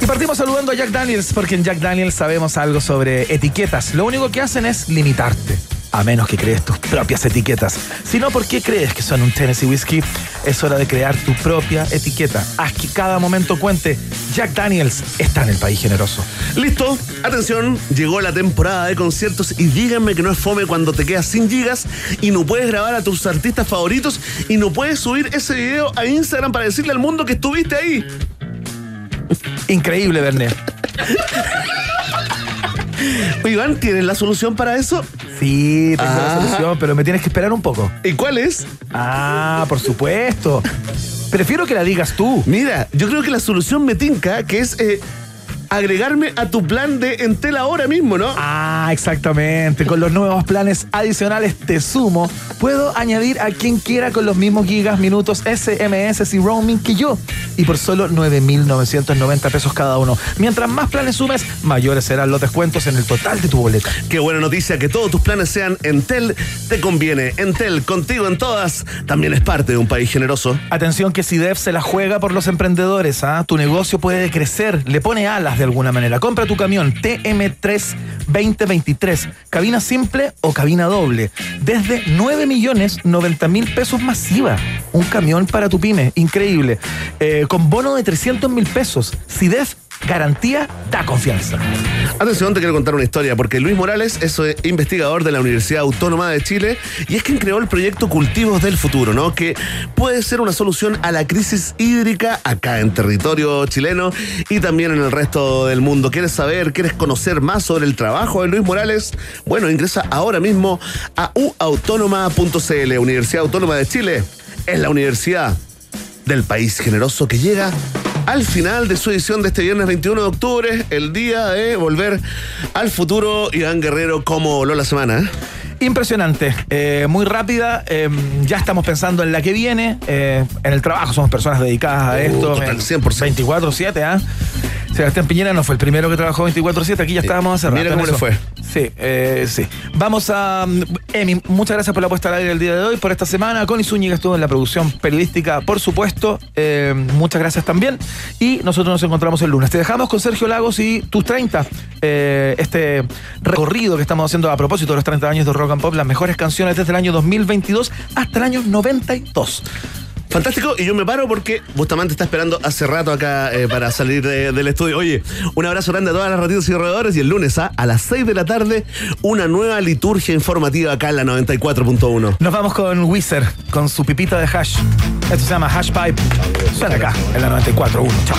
B: Y partimos saludando a Jack Daniels, porque en Jack Daniels sabemos algo sobre etiquetas. Lo único que hacen es limitarte. A menos que crees tus propias etiquetas. Si no, ¿por qué crees que son un Tennessee Whiskey? Es hora de crear tu propia etiqueta. Haz que cada momento cuente. Jack Daniels está en el país generoso.
C: Listo, atención, llegó la temporada de conciertos y díganme que no es fome cuando te quedas sin gigas y no puedes grabar a tus artistas favoritos y no puedes subir ese video a Instagram para decirle al mundo que estuviste ahí.
B: Increíble, Berné.
C: Oye, Iván, ¿tienes la solución para eso?
B: Sí, tengo la
C: Ah.
B: solución, pero me tienes que esperar un poco.
C: ¿Y cuál es?
B: Ah, por supuesto. Prefiero que la digas tú.
C: Mira, yo creo que la solución me tinca, que es eh, agregarme a tu plan de Entel ahora mismo, ¿no?
B: Ah, exactamente. Con los nuevos planes adicionales Te Sumo, puedo añadir a quien quiera con los mismos gigas, minutos, SMS y roaming que yo. Y por solo 9,990 pesos cada uno. Mientras más planes sumes, mayores serán los descuentos en el total de tu boleta.
C: Qué buena noticia que todos tus planes sean Entel. Te conviene. Entel, contigo en todas, también es parte de un país generoso.
B: Atención que SIDEF se la juega por los emprendedores. ¿ah? Tu negocio puede crecer, le pone alas de alguna manera. Compra tu camión TM3 2023, cabina simple o cabina doble, desde 9 millones 90 mil pesos masiva. Un camión para tu pyme, increíble. Eh, con bono de 300 mil pesos. SIDEF, garantía, da confianza.
C: Atención, te quiero contar una historia, porque Luis Morales es eh, investigador de la Universidad Autónoma de Chile y es quien creó el proyecto Cultivos del Futuro, ¿no? Que puede ser una solución a la crisis hídrica acá en territorio chileno y también en el resto del mundo. ¿Quieres saber, quieres conocer más sobre el trabajo de Luis Morales? Bueno, ingresa ahora mismo a uautónoma.cl, Universidad Autónoma de Chile. Es la universidad del país generoso que llega al final de su edición de este viernes 21 de octubre, el día de volver al futuro. Iván Guerrero, ¿cómo voló la semana?
B: Impresionante, eh, muy rápida. eh, ya estamos pensando en la que viene. eh, en el trabajo somos personas dedicadas a
C: Uh,
B: esto.
C: total,
B: eh,
C: 100%.
B: 24-7, ¿ah? Sebastián Piñera no fue el primero que trabajó 24-7. Aquí ya estábamos hace rato
C: mira cómo le fue.
B: Sí, eh, sí. Vamos a. mm, Emi, muchas gracias por la puesta al aire el día de hoy, por esta semana. Connie Zúñiga estuvo en la producción periodística, por supuesto. Eh, muchas gracias también. Y nosotros nos encontramos el lunes. Te dejamos con Sergio Lagos y tus 30. eh, este recorrido que estamos haciendo a propósito de los 30 años de Rock and Pop, las mejores canciones desde el año 2022 hasta el año 92.
C: Fantástico, y yo me paro porque Bustamante está esperando hace rato acá eh, para salir de- del estudio. Oye, un abrazo grande a todas las ratitas y roedores y el lunes a las 6 de la tarde una nueva liturgia informativa acá en la 94.1.
B: Nos vamos con Wizard, con su pipita de hash. Esto se llama Hash Pipe. Suena acá, en la 94.1. Chao.